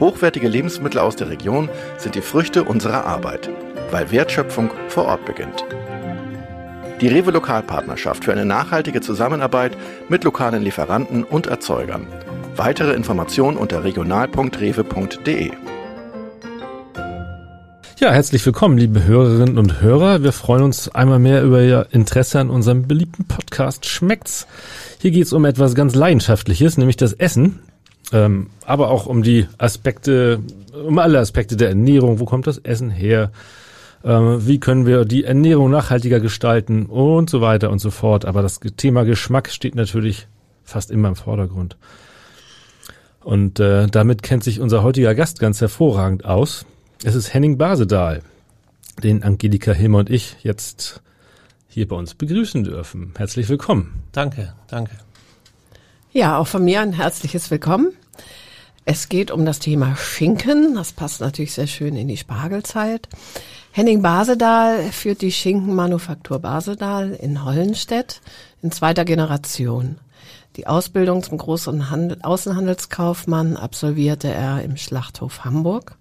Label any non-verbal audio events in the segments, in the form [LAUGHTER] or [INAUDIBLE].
Hochwertige Lebensmittel aus der Region sind die Früchte unserer Arbeit, weil Wertschöpfung vor Ort beginnt. Die Rewe Lokalpartnerschaft für eine nachhaltige Zusammenarbeit mit lokalen Lieferanten und Erzeugern. Weitere Informationen unter regional.rewe.de. Ja, herzlich willkommen, liebe Hörerinnen und Hörer. Wir freuen uns einmal mehr über Ihr Interesse an unserem beliebten Podcast Schmeckt's. Hier geht es um etwas ganz Leidenschaftliches, nämlich das Essen ähm, aber auch um die Aspekte, um alle Aspekte der Ernährung. Wo kommt das Essen her? Ähm, wie können wir die Ernährung nachhaltiger gestalten und so weiter und so fort. Aber das Thema Geschmack steht natürlich fast immer im Vordergrund. Und äh, damit kennt sich unser heutiger Gast ganz hervorragend aus. Es ist Henning Basedahl, den Angelika Hilmer und ich jetzt hier bei uns begrüßen dürfen. Herzlich willkommen. Danke, danke. Ja, auch von mir ein herzliches Willkommen. Es geht um das Thema Schinken. Das passt natürlich sehr schön in die Spargelzeit. Henning Basedahl führt die Schinkenmanufaktur Basedahl in Hollenstedt in zweiter Generation. Die Ausbildung zum Groß- und Handel Außenhandelskaufmann absolvierte er im Schlachthof Hamburg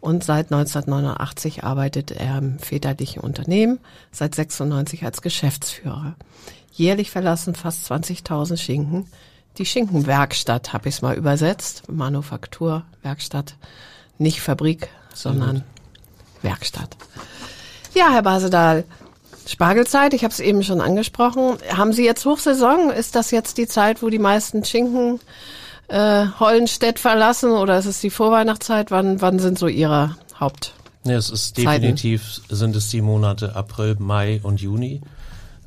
und seit 1989 arbeitet er im väterlichen Unternehmen, seit 96 als Geschäftsführer. Jährlich verlassen fast 20.000 Schinken die Schinkenwerkstatt, habe ich es mal übersetzt. Manufaktur, Werkstatt, nicht Fabrik, sondern Werkstatt. Ja, Herr Basedahl, Spargelzeit, ich habe es eben schon angesprochen. Haben Sie jetzt Hochsaison? Ist das jetzt die Zeit, wo die meisten Schinken äh, Hollenstedt verlassen oder ist es die Vorweihnachtszeit? Wann, wann sind so Ihre Haupt? Ja, es ist definitiv, sind es die Monate April, Mai und Juni,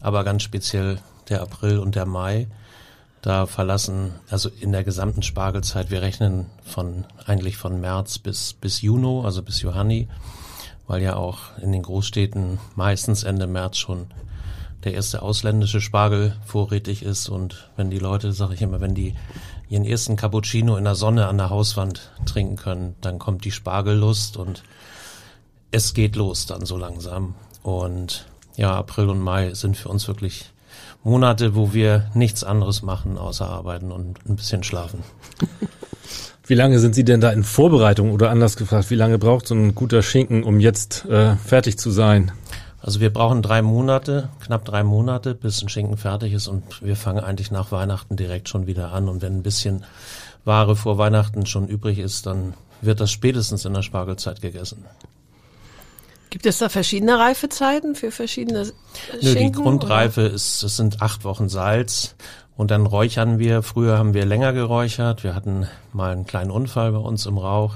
aber ganz speziell der April und der Mai da verlassen, also in der gesamten Spargelzeit, wir rechnen von eigentlich von März bis bis Juni, also bis Johanni, weil ja auch in den Großstädten meistens Ende März schon der erste ausländische Spargel vorrätig ist. Und wenn die Leute, sage ich immer, wenn die ihren ersten Cappuccino in der Sonne an der Hauswand trinken können, dann kommt die Spargellust und es geht los dann so langsam. Und ja, April und Mai sind für uns wirklich Monate, wo wir nichts anderes machen, außer arbeiten und ein bisschen schlafen. [LAUGHS] Wie lange sind Sie denn da in Vorbereitung oder anders gefragt, wie lange braucht so ein guter Schinken, um jetzt äh, fertig zu sein? Also wir brauchen drei Monate, knapp drei Monate, bis ein Schinken fertig ist und wir fangen eigentlich nach Weihnachten direkt schon wieder an. Und wenn ein bisschen Ware vor Weihnachten schon übrig ist, dann wird das spätestens in der Spargelzeit gegessen. Gibt es da verschiedene Reifezeiten für verschiedene Schinken? Nö, die Grundreife oder? ist, es sind acht Wochen Salz und dann räuchern wir. Früher haben wir länger geräuchert. Wir hatten mal einen kleinen Unfall bei uns im Rauch.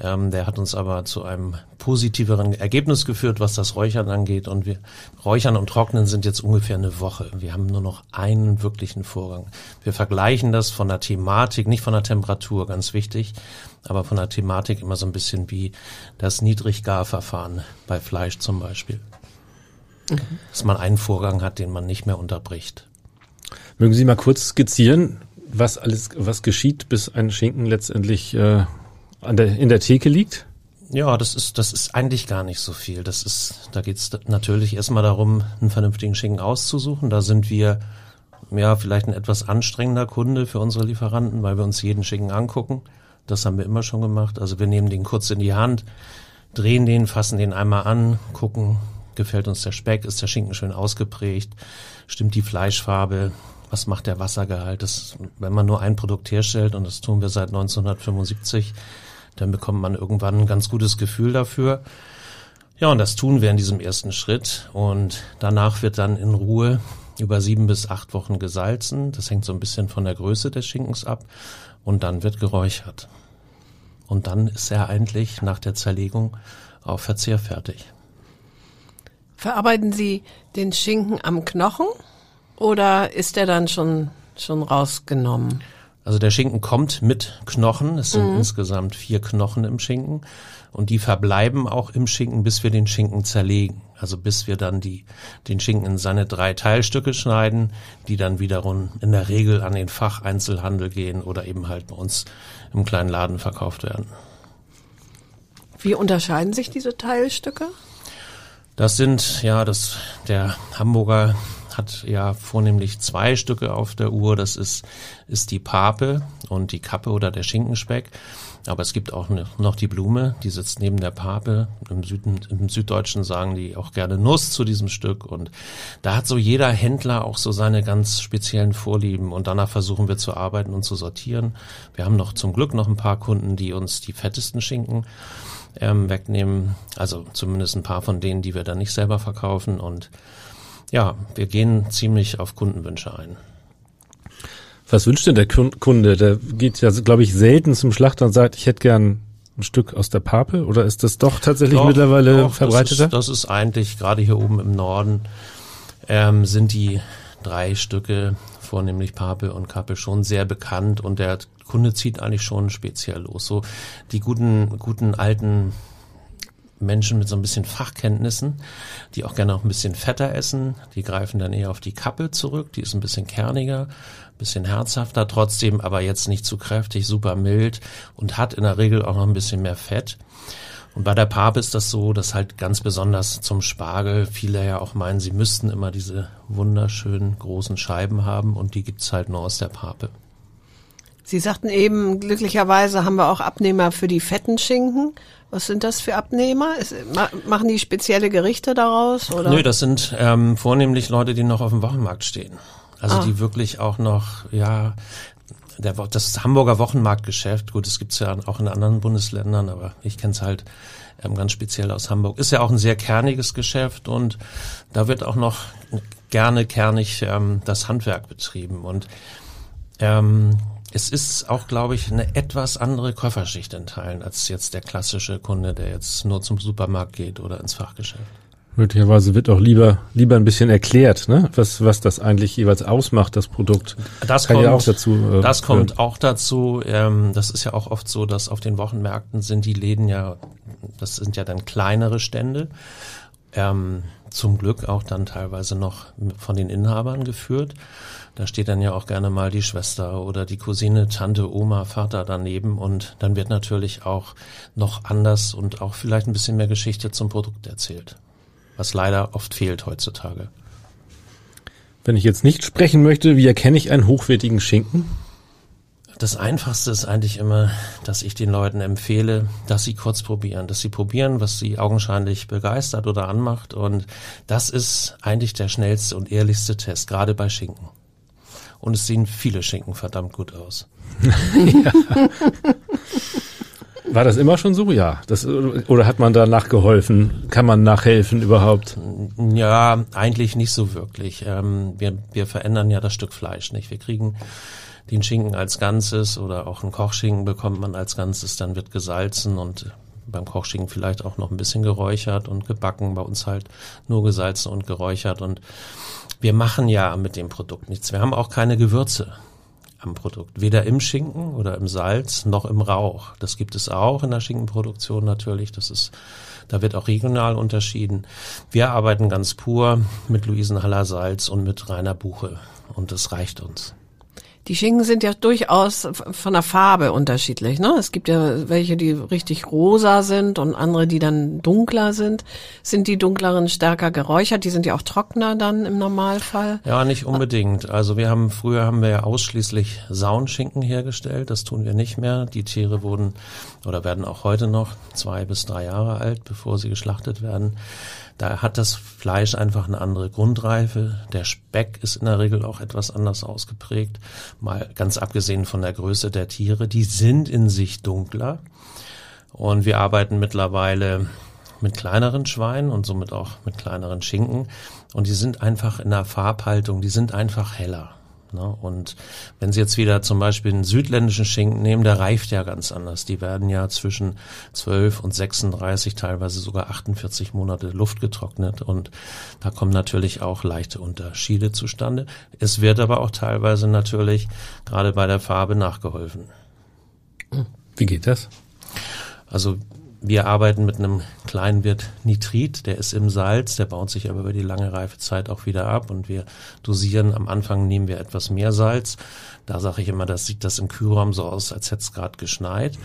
Ähm, der hat uns aber zu einem positiveren Ergebnis geführt, was das Räuchern angeht. Und wir räuchern und trocknen sind jetzt ungefähr eine Woche. Wir haben nur noch einen wirklichen Vorgang. Wir vergleichen das von der Thematik, nicht von der Temperatur, ganz wichtig, aber von der Thematik immer so ein bisschen wie das Niedriggarverfahren bei Fleisch zum Beispiel. Mhm. Dass man einen Vorgang hat, den man nicht mehr unterbricht. Mögen Sie mal kurz skizzieren, was alles, was geschieht, bis ein Schinken letztendlich äh, an der, in der Theke liegt? Ja, das ist, das ist eigentlich gar nicht so viel. Das ist, da geht's natürlich erstmal darum, einen vernünftigen Schinken auszusuchen. Da sind wir ja vielleicht ein etwas anstrengender Kunde für unsere Lieferanten, weil wir uns jeden Schinken angucken. Das haben wir immer schon gemacht. Also wir nehmen den kurz in die Hand, drehen den, fassen den einmal an, gucken, gefällt uns der Speck, ist der Schinken schön ausgeprägt, stimmt die Fleischfarbe, was macht der Wassergehalt. Das, wenn man nur ein Produkt herstellt, und das tun wir seit 1975, dann bekommt man irgendwann ein ganz gutes Gefühl dafür. Ja, und das tun wir in diesem ersten Schritt. Und danach wird dann in Ruhe über sieben bis acht Wochen gesalzen. Das hängt so ein bisschen von der Größe des Schinkens ab. Und dann wird geräuchert. Und dann ist er eigentlich nach der Zerlegung auch verzehrfertig. Verarbeiten Sie den Schinken am Knochen oder ist er dann schon, schon rausgenommen? Also der Schinken kommt mit Knochen. Es sind mhm. insgesamt vier Knochen im Schinken. Und die verbleiben auch im Schinken, bis wir den Schinken zerlegen. Also bis wir dann die, den Schinken in seine drei Teilstücke schneiden, die dann wiederum in der Regel an den Facheinzelhandel gehen oder eben halt bei uns im kleinen Laden verkauft werden. Wie unterscheiden sich diese Teilstücke? Das sind, ja, das, der Hamburger hat ja vornehmlich zwei Stücke auf der Uhr. Das ist, ist die Pape und die Kappe oder der Schinkenspeck. Aber es gibt auch noch die Blume, die sitzt neben der Pape. Im Süden, im Süddeutschen sagen die auch gerne Nuss zu diesem Stück. Und da hat so jeder Händler auch so seine ganz speziellen Vorlieben. Und danach versuchen wir zu arbeiten und zu sortieren. Wir haben noch zum Glück noch ein paar Kunden, die uns die fettesten Schinken ähm, wegnehmen. Also zumindest ein paar von denen, die wir dann nicht selber verkaufen. Und ja, wir gehen ziemlich auf Kundenwünsche ein. Was wünscht denn der Kunde? Der geht ja, glaube ich, selten zum Schlachter und sagt, ich hätte gern ein Stück aus der Pape oder ist das doch tatsächlich doch, mittlerweile doch, verbreiteter? Das ist, das ist eigentlich gerade hier oben im Norden ähm, sind die drei Stücke, vornehmlich Pape und Kappe, schon sehr bekannt und der Kunde zieht eigentlich schon speziell los. So die guten, guten alten Menschen mit so ein bisschen Fachkenntnissen, die auch gerne auch ein bisschen fetter essen, die greifen dann eher auf die Kappe zurück, die ist ein bisschen kerniger, ein bisschen herzhafter, trotzdem aber jetzt nicht zu kräftig, super mild und hat in der Regel auch noch ein bisschen mehr Fett. Und bei der Pape ist das so, dass halt ganz besonders zum Spargel viele ja auch meinen, sie müssten immer diese wunderschönen großen Scheiben haben und die gibt's halt nur aus der Pape. Sie sagten eben, glücklicherweise haben wir auch Abnehmer für die fetten Schinken. Was sind das für Abnehmer? Ist, machen die spezielle Gerichte daraus? Oder? Nö, das sind ähm, vornehmlich Leute, die noch auf dem Wochenmarkt stehen. Also ah. die wirklich auch noch, ja, der, das Hamburger Wochenmarktgeschäft, gut, das gibt's ja auch in anderen Bundesländern, aber ich kenne es halt ähm, ganz speziell aus Hamburg. Ist ja auch ein sehr kerniges Geschäft und da wird auch noch gerne kernig ähm, das Handwerk betrieben. Und ähm, es ist auch, glaube ich, eine etwas andere Käuferschicht in Teilen als jetzt der klassische Kunde, der jetzt nur zum Supermarkt geht oder ins Fachgeschäft. Möglicherweise wird auch lieber lieber ein bisschen erklärt, ne? was was das eigentlich jeweils ausmacht, das Produkt. Das Kann kommt ja auch dazu. Äh, das kommt auch dazu. Ähm, das ist ja auch oft so, dass auf den Wochenmärkten sind die Läden ja, das sind ja dann kleinere Stände. Ähm, zum Glück auch dann teilweise noch von den Inhabern geführt. Da steht dann ja auch gerne mal die Schwester oder die Cousine, Tante, Oma, Vater daneben und dann wird natürlich auch noch anders und auch vielleicht ein bisschen mehr Geschichte zum Produkt erzählt, was leider oft fehlt heutzutage. Wenn ich jetzt nicht sprechen möchte, wie erkenne ich einen hochwertigen Schinken? Das Einfachste ist eigentlich immer, dass ich den Leuten empfehle, dass sie kurz probieren, dass sie probieren, was sie augenscheinlich begeistert oder anmacht. Und das ist eigentlich der schnellste und ehrlichste Test, gerade bei Schinken und es sehen viele Schinken verdammt gut aus. ja. [LAUGHS] War das immer schon so? Ja. Das, oder hat man da nachgeholfen? Kann man nachhelfen überhaupt? Ja, eigentlich nicht so wirklich. Ähm, wir, wir verändern ja das Stück Fleisch nicht. Wir kriegen den Schinken als Ganzes oder auch einen Kochschinken bekommt man als Ganzes, dann wird gesalzen und beim Kochschinken vielleicht auch noch ein bisschen geräuchert und gebacken. Bei uns halt nur gesalzen und geräuchert und wir machen ja mit dem Produkt nichts. Wir haben auch keine Gewürze am Produkt. Weder im Schinken oder im Salz noch im Rauch. Das gibt es auch in der Schinkenproduktion natürlich. Das ist, da wird auch regional unterschieden. Wir arbeiten ganz pur mit Luisenhaller Salz und mit reiner Buche. Und das reicht uns. Die Schinken sind ja durchaus von der Farbe unterschiedlich. Ne? Es gibt ja welche, die richtig rosa sind und andere, die dann dunkler sind. Sind die dunkleren stärker geräuchert? Die sind ja auch trockener dann im Normalfall. Ja, nicht unbedingt. Also wir haben früher haben wir ja ausschließlich Saunschinken hergestellt. Das tun wir nicht mehr. Die Tiere wurden oder werden auch heute noch zwei bis drei Jahre alt, bevor sie geschlachtet werden. Da hat das Fleisch einfach eine andere Grundreife. Der Speck ist in der Regel auch etwas anders ausgeprägt. Mal ganz abgesehen von der Größe der Tiere. Die sind in sich dunkler. Und wir arbeiten mittlerweile mit kleineren Schweinen und somit auch mit kleineren Schinken. Und die sind einfach in der Farbhaltung, die sind einfach heller. Ne? Und wenn Sie jetzt wieder zum Beispiel einen südländischen Schinken nehmen, der reift ja ganz anders. Die werden ja zwischen 12 und 36, teilweise sogar 48 Monate Luft getrocknet und da kommen natürlich auch leichte Unterschiede zustande. Es wird aber auch teilweise natürlich gerade bei der Farbe nachgeholfen. Wie geht das? Also wir arbeiten mit einem kleinen Wirt Nitrit, der ist im Salz, der baut sich aber über die lange Reifezeit auch wieder ab und wir dosieren, am Anfang nehmen wir etwas mehr Salz. Da sage ich immer, das sieht das im Kühlraum so aus, als hätte es gerade geschneit.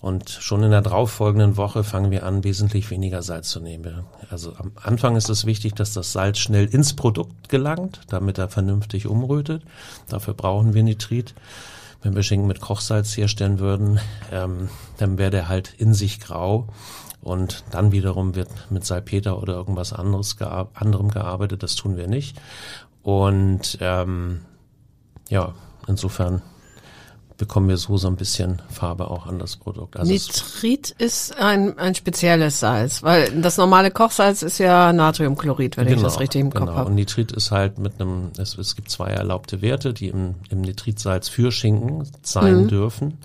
Und schon in der darauffolgenden Woche fangen wir an, wesentlich weniger Salz zu nehmen. Also am Anfang ist es wichtig, dass das Salz schnell ins Produkt gelangt, damit er vernünftig umrötet. Dafür brauchen wir Nitrit wenn wir Schinken mit Kochsalz herstellen würden, ähm, dann wäre der halt in sich grau. Und dann wiederum wird mit Salpeter oder irgendwas anderes gear anderem gearbeitet. Das tun wir nicht. Und ähm, ja, insofern bekommen wir so so ein bisschen Farbe auch an das Produkt. Also Nitrit ist ein, ein spezielles Salz, weil das normale Kochsalz ist ja Natriumchlorid, wenn genau, ich das richtig im Kopf genau. habe. Und Nitrit ist halt mit einem, es, es gibt zwei erlaubte Werte, die im, im Nitritsalz für Schinken sein mhm. dürfen.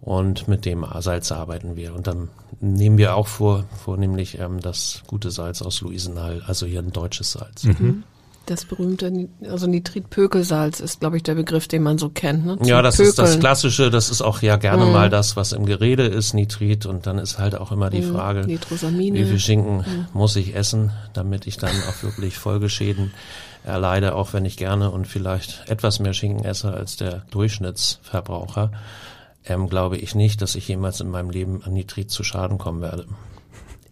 Und mit dem Salz arbeiten wir. Und dann nehmen wir auch vor, vornehmlich ähm, das gute Salz aus Luisenhall, also hier ein deutsches Salz. Mhm. Das berühmte, also Nitritpökelsalz ist, glaube ich, der Begriff, den man so kennt. Ne? ja, das Pökeln. ist das Klassische. Das ist auch ja gerne mm. mal das, was im Gerede ist, Nitrit. Und dann ist halt auch immer die mm. Frage, wie viel Schinken mm. muss ich essen, damit ich dann auch wirklich Folgeschäden erleide, auch wenn ich gerne und vielleicht etwas mehr Schinken esse als der Durchschnittsverbraucher. Ähm, glaube ich nicht, dass ich jemals in meinem Leben an Nitrit zu Schaden kommen werde.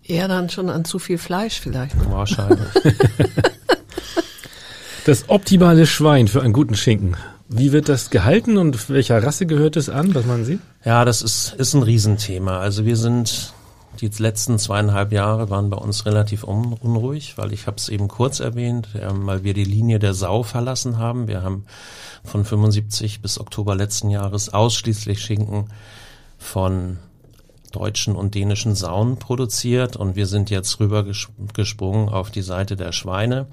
Eher dann schon an zu viel Fleisch vielleicht. Wahrscheinlich. [LAUGHS] Das optimale Schwein für einen guten Schinken. Wie wird das gehalten und welcher Rasse gehört es an, was man sieht? Ja, das ist, ist ein Riesenthema. Also wir sind, die letzten zweieinhalb Jahre waren bei uns relativ un unruhig, weil ich habe es eben kurz erwähnt, äh, weil wir die Linie der Sau verlassen haben. Wir haben von 75 bis Oktober letzten Jahres ausschließlich Schinken von deutschen und dänischen Sauen produziert und wir sind jetzt rüber gesprungen auf die Seite der Schweine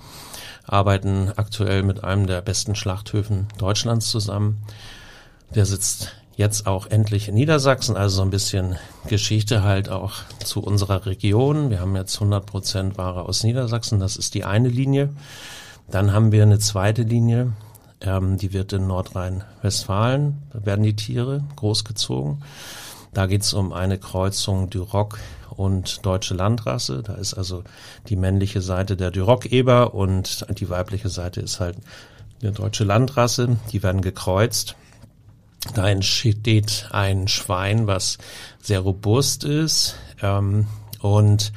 arbeiten aktuell mit einem der besten Schlachthöfen Deutschlands zusammen. Der sitzt jetzt auch endlich in Niedersachsen, also so ein bisschen Geschichte halt auch zu unserer Region. Wir haben jetzt 100 Prozent Ware aus Niedersachsen, das ist die eine Linie. Dann haben wir eine zweite Linie, ähm, die wird in Nordrhein-Westfalen, da werden die Tiere großgezogen. Da geht es um eine Kreuzung Duroc und deutsche Landrasse. Da ist also die männliche Seite der Duroc-Eber und die weibliche Seite ist halt eine deutsche Landrasse. Die werden gekreuzt. Da entsteht ein Schwein, was sehr robust ist ähm, und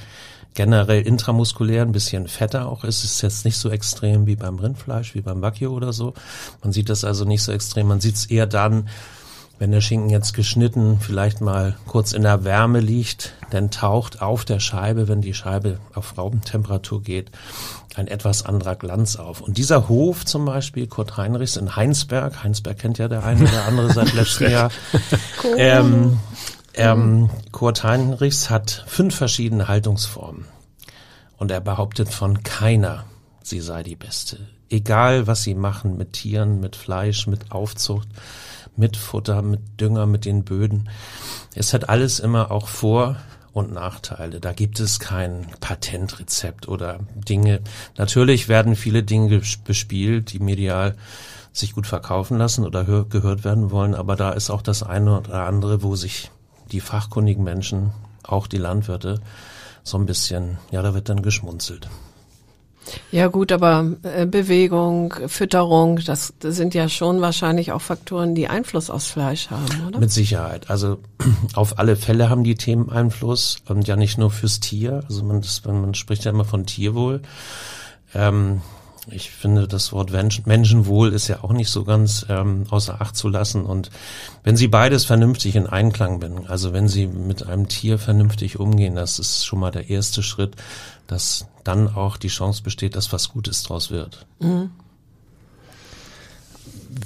generell intramuskulär ein bisschen fetter auch ist. Ist jetzt nicht so extrem wie beim Rindfleisch, wie beim Wagyu oder so. Man sieht das also nicht so extrem. Man sieht es eher dann, wenn der Schinken jetzt geschnitten vielleicht mal kurz in der Wärme liegt, dann taucht auf der Scheibe, wenn die Scheibe auf Raubentemperatur geht, ein etwas anderer Glanz auf. Und dieser Hof zum Beispiel, Kurt Heinrichs in Heinsberg, Heinsberg kennt ja der eine oder andere seit [LAUGHS] letztem Jahr, cool. ähm, ähm, Kurt Heinrichs hat fünf verschiedene Haltungsformen. Und er behauptet von keiner, sie sei die beste. Egal, was sie machen mit Tieren, mit Fleisch, mit Aufzucht mit Futter, mit Dünger, mit den Böden. Es hat alles immer auch Vor- und Nachteile. Da gibt es kein Patentrezept oder Dinge. Natürlich werden viele Dinge bespielt, die medial sich gut verkaufen lassen oder gehört werden wollen, aber da ist auch das eine oder andere, wo sich die fachkundigen Menschen, auch die Landwirte, so ein bisschen, ja, da wird dann geschmunzelt. Ja gut, aber äh, Bewegung, Fütterung, das, das sind ja schon wahrscheinlich auch Faktoren, die Einfluss aufs Fleisch haben, oder? Mit Sicherheit. Also [CLEARS THROAT] auf alle Fälle haben die Themen Einfluss und ja nicht nur fürs Tier. Also man, das, man spricht ja immer von Tierwohl. Ähm, ich finde, das Wort Menschenwohl ist ja auch nicht so ganz ähm, außer Acht zu lassen. Und wenn Sie beides vernünftig in Einklang bringen, also wenn Sie mit einem Tier vernünftig umgehen, das ist schon mal der erste Schritt, dass dann auch die Chance besteht, dass was Gutes draus wird. Mhm.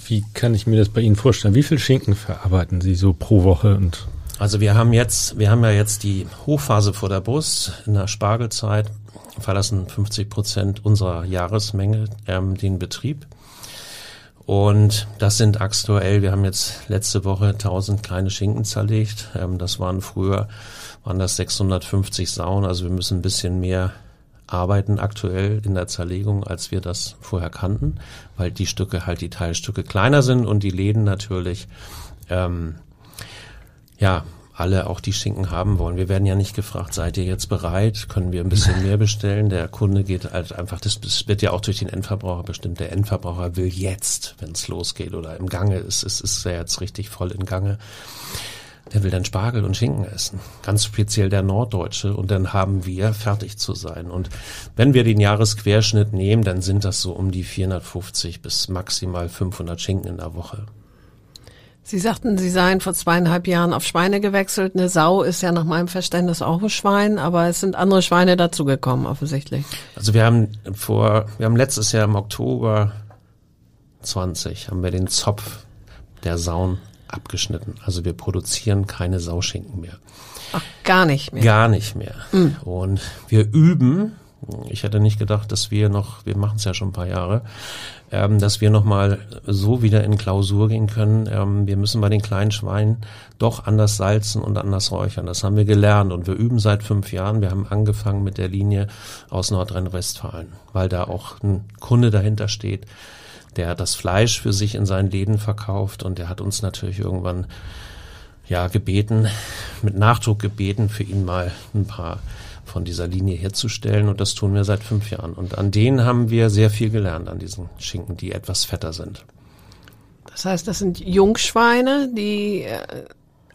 Wie kann ich mir das bei Ihnen vorstellen? Wie viel Schinken verarbeiten Sie so pro Woche und also wir haben jetzt, wir haben ja jetzt die Hochphase vor der Brust in der Spargelzeit verlassen 50 Prozent unserer Jahresmenge ähm, den Betrieb. Und das sind aktuell, wir haben jetzt letzte Woche 1000 kleine Schinken zerlegt. Ähm, das waren früher, waren das 650 Sauen. Also wir müssen ein bisschen mehr arbeiten aktuell in der Zerlegung, als wir das vorher kannten, weil die Stücke halt die Teilstücke kleiner sind und die Läden natürlich ähm, ja alle auch die Schinken haben wollen. Wir werden ja nicht gefragt, seid ihr jetzt bereit? Können wir ein bisschen mehr bestellen? Der Kunde geht halt einfach, das wird ja auch durch den Endverbraucher bestimmt. Der Endverbraucher will jetzt, wenn es losgeht oder im Gange ist, es ist ja jetzt richtig voll in Gange der will dann Spargel und Schinken essen. Ganz speziell der Norddeutsche. Und dann haben wir fertig zu sein. Und wenn wir den Jahresquerschnitt nehmen, dann sind das so um die 450 bis maximal 500 Schinken in der Woche. Sie sagten, Sie seien vor zweieinhalb Jahren auf Schweine gewechselt. Eine Sau ist ja nach meinem Verständnis auch ein Schwein, aber es sind andere Schweine dazugekommen, offensichtlich. Also wir haben vor, wir haben letztes Jahr im Oktober 20 haben wir den Zopf der Sauen abgeschnitten. Also wir produzieren keine Sauschinken mehr. Ach, gar nicht mehr. Gar nicht mehr. Mhm. Und wir üben. Ich hätte nicht gedacht, dass wir noch, wir machen es ja schon ein paar Jahre, ähm, dass wir noch mal so wieder in Klausur gehen können. Ähm, wir müssen bei den kleinen Schweinen doch anders salzen und anders räuchern. Das haben wir gelernt und wir üben seit fünf Jahren. Wir haben angefangen mit der Linie aus Nordrhein-Westfalen, weil da auch ein Kunde dahinter steht, der das Fleisch für sich in seinen Läden verkauft und der hat uns natürlich irgendwann ja gebeten, mit Nachdruck gebeten, für ihn mal ein paar von dieser Linie herzustellen und das tun wir seit fünf Jahren. Und an denen haben wir sehr viel gelernt, an diesen Schinken, die etwas fetter sind. Das heißt, das sind Jungschweine, die äh,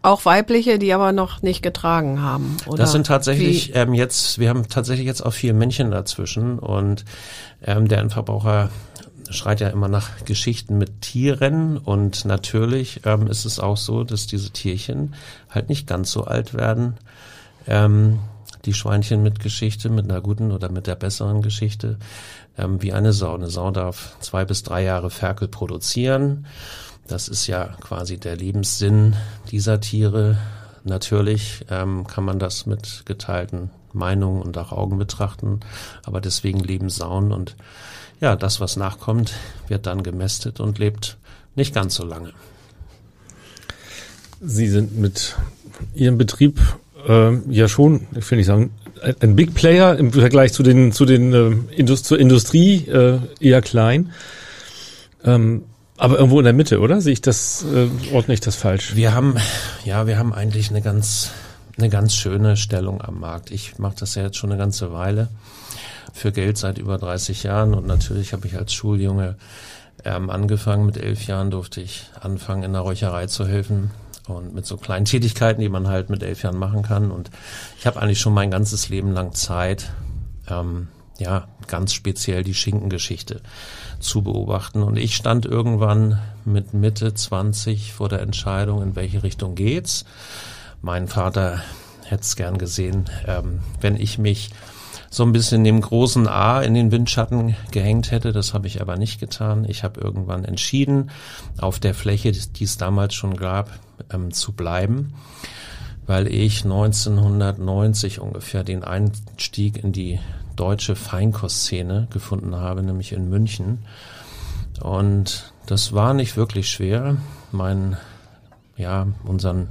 auch weibliche, die aber noch nicht getragen haben. Oder das sind tatsächlich ähm, jetzt, wir haben tatsächlich jetzt auch vier Männchen dazwischen und ähm, der Endverbraucher schreit ja immer nach Geschichten mit Tieren und natürlich ähm, ist es auch so, dass diese Tierchen halt nicht ganz so alt werden. Ähm, die Schweinchen mit Geschichte, mit einer guten oder mit der besseren Geschichte, ähm, wie eine Sau. Eine Sau darf zwei bis drei Jahre Ferkel produzieren. Das ist ja quasi der Lebenssinn dieser Tiere. Natürlich ähm, kann man das mit geteilten Meinungen und auch Augen betrachten, aber deswegen leben Sauen und ja, das, was nachkommt, wird dann gemästet und lebt nicht ganz so lange. Sie sind mit Ihrem Betrieb äh, ja schon, ich will nicht sagen, ein Big Player im Vergleich zu den zu den äh, Indust zur Industrie äh, eher klein. Ähm, aber irgendwo in der Mitte, oder? Sehe ich das, äh, ordne ich das falsch? Wir haben, ja, wir haben eigentlich eine ganz, eine ganz schöne Stellung am Markt. Ich mache das ja jetzt schon eine ganze Weile für Geld seit über 30 Jahren und natürlich habe ich als Schuljunge ähm, angefangen. Mit elf Jahren durfte ich anfangen, in der Räucherei zu helfen und mit so kleinen Tätigkeiten, die man halt mit elf Jahren machen kann. Und ich habe eigentlich schon mein ganzes Leben lang Zeit, ähm, ja, ganz speziell die Schinkengeschichte zu beobachten. Und ich stand irgendwann mit Mitte 20 vor der Entscheidung, in welche Richtung geht's. Mein Vater hätte es gern gesehen, ähm, wenn ich mich so ein bisschen dem großen A in den Windschatten gehängt hätte. Das habe ich aber nicht getan. Ich habe irgendwann entschieden, auf der Fläche, die es damals schon gab, ähm, zu bleiben, weil ich 1990 ungefähr den Einstieg in die deutsche Feinkostszene gefunden habe, nämlich in München. Und das war nicht wirklich schwer. Mein, ja, unseren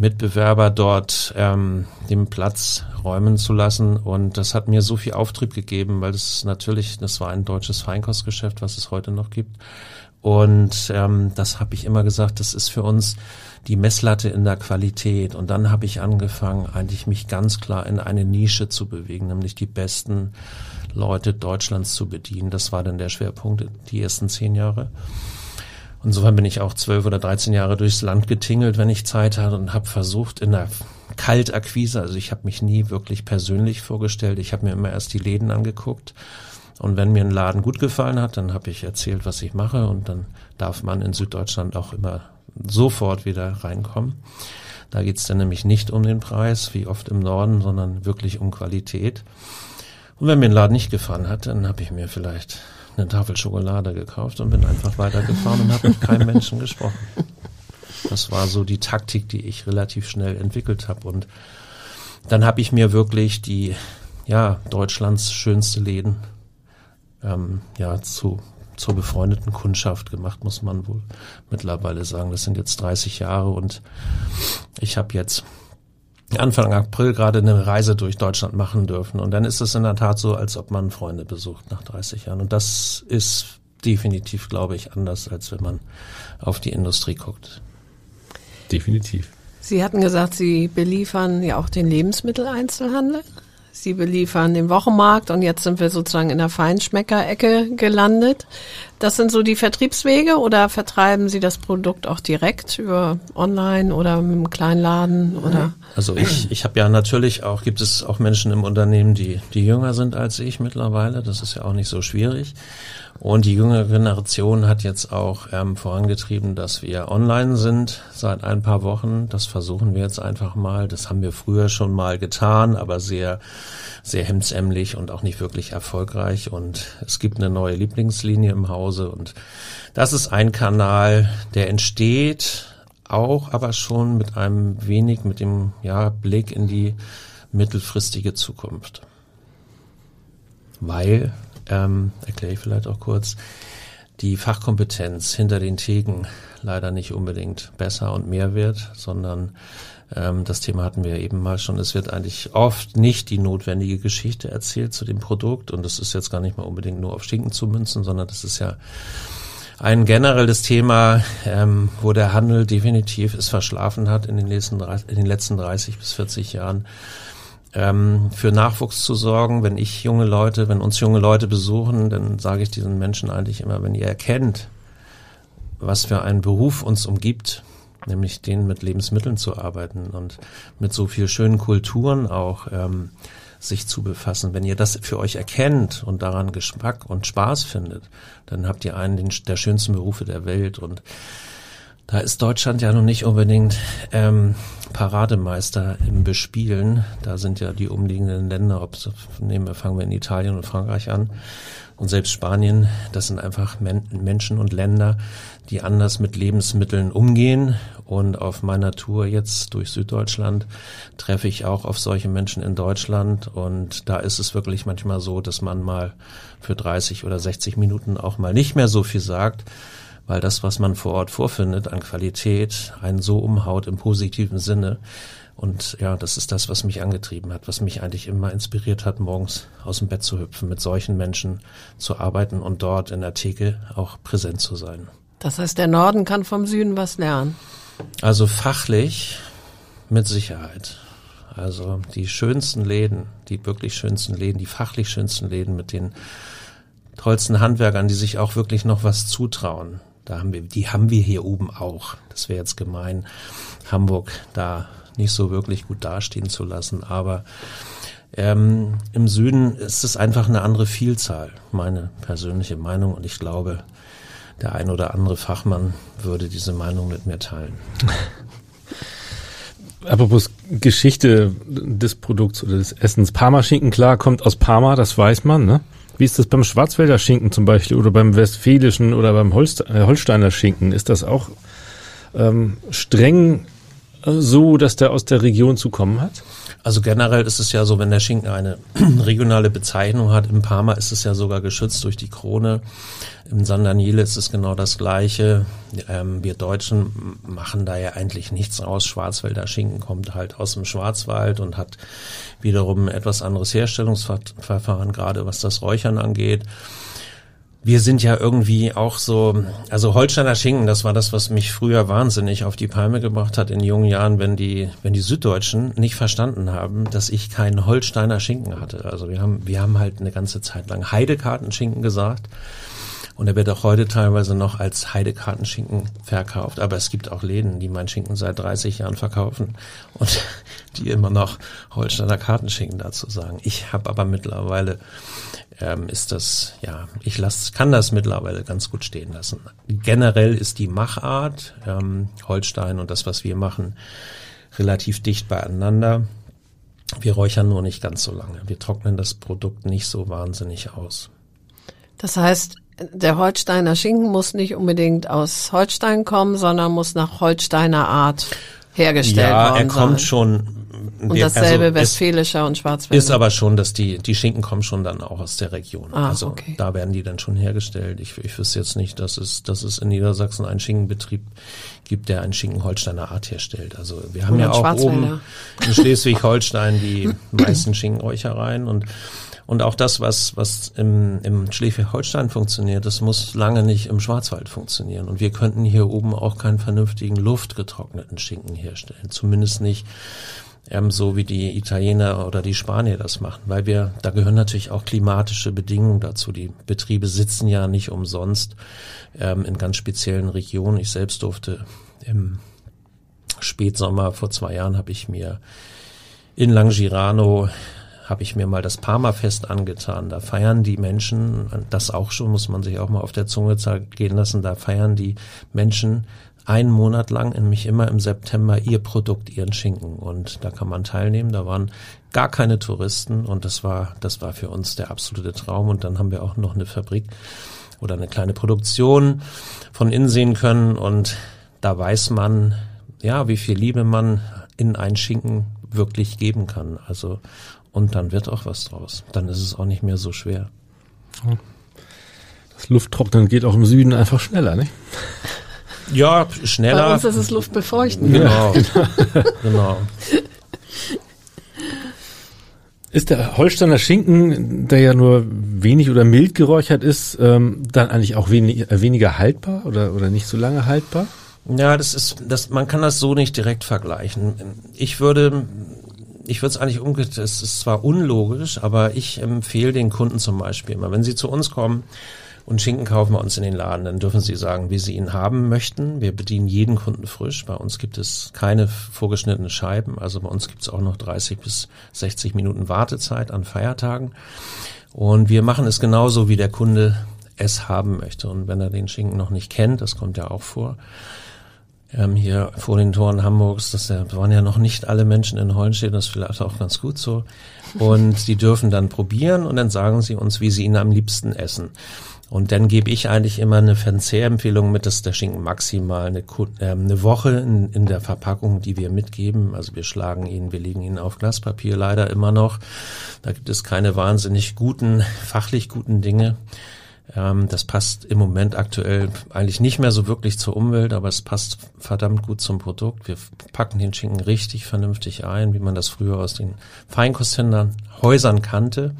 Mitbewerber dort ähm, den Platz räumen zu lassen. Und das hat mir so viel Auftrieb gegeben, weil das natürlich, das war ein deutsches Feinkostgeschäft, was es heute noch gibt. Und ähm, das habe ich immer gesagt, das ist für uns die Messlatte in der Qualität. Und dann habe ich angefangen, eigentlich mich ganz klar in eine Nische zu bewegen, nämlich die besten Leute Deutschlands zu bedienen. Das war dann der Schwerpunkt die ersten zehn Jahre. Und so bin ich auch zwölf oder dreizehn Jahre durchs Land getingelt, wenn ich Zeit hatte und habe versucht in der Kaltakquise, also ich habe mich nie wirklich persönlich vorgestellt, ich habe mir immer erst die Läden angeguckt und wenn mir ein Laden gut gefallen hat, dann habe ich erzählt, was ich mache und dann darf man in Süddeutschland auch immer sofort wieder reinkommen. Da geht's dann nämlich nicht um den Preis, wie oft im Norden, sondern wirklich um Qualität. Und wenn mir ein Laden nicht gefallen hat, dann habe ich mir vielleicht eine Tafel Schokolade gekauft und bin einfach weitergefahren und habe mit keinem Menschen gesprochen. Das war so die Taktik, die ich relativ schnell entwickelt habe. Und dann habe ich mir wirklich die, ja, Deutschlands schönste Läden ähm, ja, zu, zur befreundeten Kundschaft gemacht, muss man wohl mittlerweile sagen. Das sind jetzt 30 Jahre und ich habe jetzt Anfang April gerade eine Reise durch Deutschland machen dürfen. Und dann ist es in der Tat so, als ob man Freunde besucht nach 30 Jahren. Und das ist definitiv, glaube ich, anders, als wenn man auf die Industrie guckt. Definitiv. Sie hatten gesagt, Sie beliefern ja auch den Lebensmitteleinzelhandel. Sie beliefern den Wochenmarkt und jetzt sind wir sozusagen in der Feinschmecker-Ecke gelandet. Das sind so die Vertriebswege oder vertreiben Sie das Produkt auch direkt über online oder mit einem Kleinladen oder? Also ich, ich habe ja natürlich auch, gibt es auch Menschen im Unternehmen, die, die jünger sind als ich mittlerweile. Das ist ja auch nicht so schwierig. Und die jüngere Generation hat jetzt auch ähm, vorangetrieben, dass wir online sind seit ein paar Wochen. Das versuchen wir jetzt einfach mal. Das haben wir früher schon mal getan, aber sehr, sehr hemdsämlich und auch nicht wirklich erfolgreich. Und es gibt eine neue Lieblingslinie im Hause. Und das ist ein Kanal, der entsteht auch, aber schon mit einem wenig, mit dem ja, Blick in die mittelfristige Zukunft. Weil ähm, erkläre ich vielleicht auch kurz, die Fachkompetenz hinter den Theken leider nicht unbedingt besser und mehr wird, sondern ähm, das Thema hatten wir eben mal schon. Es wird eigentlich oft nicht die notwendige Geschichte erzählt zu dem Produkt und das ist jetzt gar nicht mal unbedingt nur auf Schinken zu münzen, sondern das ist ja ein generelles Thema, ähm, wo der Handel definitiv es verschlafen hat in den, letzten, in den letzten 30 bis 40 Jahren ähm, für Nachwuchs zu sorgen. Wenn ich junge Leute, wenn uns junge Leute besuchen, dann sage ich diesen Menschen eigentlich immer, wenn ihr erkennt, was für ein Beruf uns umgibt, nämlich den mit Lebensmitteln zu arbeiten und mit so viel schönen Kulturen auch ähm, sich zu befassen. Wenn ihr das für euch erkennt und daran Geschmack und Spaß findet, dann habt ihr einen der schönsten Berufe der Welt und da ist Deutschland ja noch nicht unbedingt ähm, Parademeister im Bespielen. Da sind ja die umliegenden Länder, ob nehmen wir, fangen wir in Italien und Frankreich an und selbst Spanien, das sind einfach Men Menschen und Länder, die anders mit Lebensmitteln umgehen. Und auf meiner Tour jetzt durch Süddeutschland treffe ich auch auf solche Menschen in Deutschland. Und da ist es wirklich manchmal so, dass man mal für 30 oder 60 Minuten auch mal nicht mehr so viel sagt weil das, was man vor Ort vorfindet an Qualität, einen so umhaut im positiven Sinne. Und ja, das ist das, was mich angetrieben hat, was mich eigentlich immer inspiriert hat, morgens aus dem Bett zu hüpfen, mit solchen Menschen zu arbeiten und dort in der Theke auch präsent zu sein. Das heißt, der Norden kann vom Süden was lernen. Also fachlich mit Sicherheit. Also die schönsten Läden, die wirklich schönsten Läden, die fachlich schönsten Läden mit den tollsten Handwerkern, die sich auch wirklich noch was zutrauen, da haben wir, die haben wir hier oben auch. Das wäre jetzt gemein, Hamburg da nicht so wirklich gut dastehen zu lassen. Aber ähm, im Süden ist es einfach eine andere Vielzahl, meine persönliche Meinung. Und ich glaube, der ein oder andere Fachmann würde diese Meinung mit mir teilen. [LAUGHS] Apropos Geschichte des Produkts oder des Essens. Parma-Schinken, klar, kommt aus Parma, das weiß man, ne? Wie ist das beim Schwarzwälder Schinken zum Beispiel oder beim Westfälischen oder beim äh, Holsteiner Schinken? Ist das auch ähm, streng äh, so, dass der aus der Region zu kommen hat? Also generell ist es ja so, wenn der Schinken eine [CLEARS THROAT] regionale Bezeichnung hat, im Parma ist es ja sogar geschützt durch die Krone. Im San Daniele ist es genau das Gleiche. Ähm, wir Deutschen machen da ja eigentlich nichts raus. Schwarzwälder Schinken kommt halt aus dem Schwarzwald und hat wiederum ein etwas anderes Herstellungsverfahren, gerade was das Räuchern angeht wir sind ja irgendwie auch so, also Holsteiner Schinken, das war das, was mich früher wahnsinnig auf die Palme gebracht hat in jungen Jahren, wenn die, wenn die Süddeutschen nicht verstanden haben, dass ich keinen Holsteiner Schinken hatte. Also wir haben, wir haben halt eine ganze Zeit lang Heidekartenschinken gesagt. Und er wird auch heute teilweise noch als Heidekartenschinken verkauft. Aber es gibt auch Läden, die meinen Schinken seit 30 Jahren verkaufen und [LAUGHS] die immer noch Holsteiner Kartenschinken dazu sagen. Ich habe aber mittlerweile ähm, ist das, ja, ich lass, kann das mittlerweile ganz gut stehen lassen. Generell ist die Machart, ähm, Holstein und das, was wir machen, relativ dicht beieinander. Wir räuchern nur nicht ganz so lange. Wir trocknen das Produkt nicht so wahnsinnig aus. Das heißt, der Holsteiner Schinken muss nicht unbedingt aus Holstein kommen, sondern muss nach Holsteiner Art hergestellt ja, worden er kommt schon Und wir- dasselbe also es Westfälischer und Schwarzwälder. Ist aber schon, dass die, die Schinken kommen schon dann auch aus der Region. Ah, also okay. da werden die dann schon hergestellt. Ich, ich wüsste jetzt nicht, dass es, dass es in Niedersachsen einen Schinkenbetrieb gibt, der einen Schinken Holsteiner Art herstellt. Also wir haben Oder ja auch oben in Schleswig-Holstein die [LAUGHS] meisten Schinkenräuchereien und und auch das, was, was im, im Schleswig-Holstein funktioniert, das muss lange nicht im Schwarzwald funktionieren. Und wir könnten hier oben auch keinen vernünftigen luftgetrockneten Schinken herstellen. Zumindest nicht ähm, so wie die Italiener oder die Spanier das machen, weil wir, da gehören natürlich auch klimatische Bedingungen dazu. Die Betriebe sitzen ja nicht umsonst ähm, in ganz speziellen Regionen. Ich selbst durfte im Spätsommer vor zwei Jahren habe ich mir in Langirano habe ich mir mal das Parma-Fest angetan. Da feiern die Menschen, das auch schon, muss man sich auch mal auf der Zunge gehen lassen, da feiern die Menschen einen Monat lang, nämlich immer im September, ihr Produkt, ihren Schinken. Und da kann man teilnehmen. Da waren gar keine Touristen und das war, das war für uns der absolute Traum. Und dann haben wir auch noch eine Fabrik oder eine kleine Produktion von innen sehen können und da weiß man, ja, wie viel Liebe man in einen Schinken wirklich geben kann. Also, und dann wird auch was draus. Dann ist es auch nicht mehr so schwer. Das Lufttrocknen geht auch im Süden einfach schneller, nicht? [LAUGHS] Ja, Bei schneller. uns ist es Luftbefeuchten. Genau. [LAUGHS] genau. Ist der Holsteiner Schinken, der ja nur wenig oder mild geräuchert ist, ähm, dann eigentlich auch wenig, äh, weniger haltbar oder, oder nicht so lange haltbar? Ja, das ist, das, man kann das so nicht direkt vergleichen. Ich würde, ich würde es eigentlich umgekehrt, es ist zwar unlogisch, aber ich empfehle den Kunden zum Beispiel immer, wenn sie zu uns kommen und Schinken kaufen bei uns in den Laden, dann dürfen sie sagen, wie sie ihn haben möchten. Wir bedienen jeden Kunden frisch. Bei uns gibt es keine vorgeschnittenen Scheiben. Also bei uns gibt es auch noch 30 bis 60 Minuten Wartezeit an Feiertagen. Und wir machen es genauso, wie der Kunde es haben möchte. Und wenn er den Schinken noch nicht kennt, das kommt ja auch vor, ähm, hier vor den Toren Hamburgs, das waren ja noch nicht alle Menschen in Hollenstedt, das ist vielleicht auch ganz gut so. Und die dürfen dann probieren und dann sagen sie uns, wie sie ihn am liebsten essen. Und dann gebe ich eigentlich immer eine Verzehrempfehlung mit, dass der Schinken maximal eine, ähm, eine Woche in, in der Verpackung, die wir mitgeben. Also wir schlagen ihn, wir legen ihn auf Glaspapier leider immer noch. Da gibt es keine wahnsinnig guten, fachlich guten Dinge. Ähm, das passt im Moment aktuell eigentlich nicht mehr so wirklich zur Umwelt, aber es passt verdammt gut zum Produkt. Wir packen den Schinken richtig vernünftig ein, wie man das früher aus den Feinkosthändlern Häusern kannte.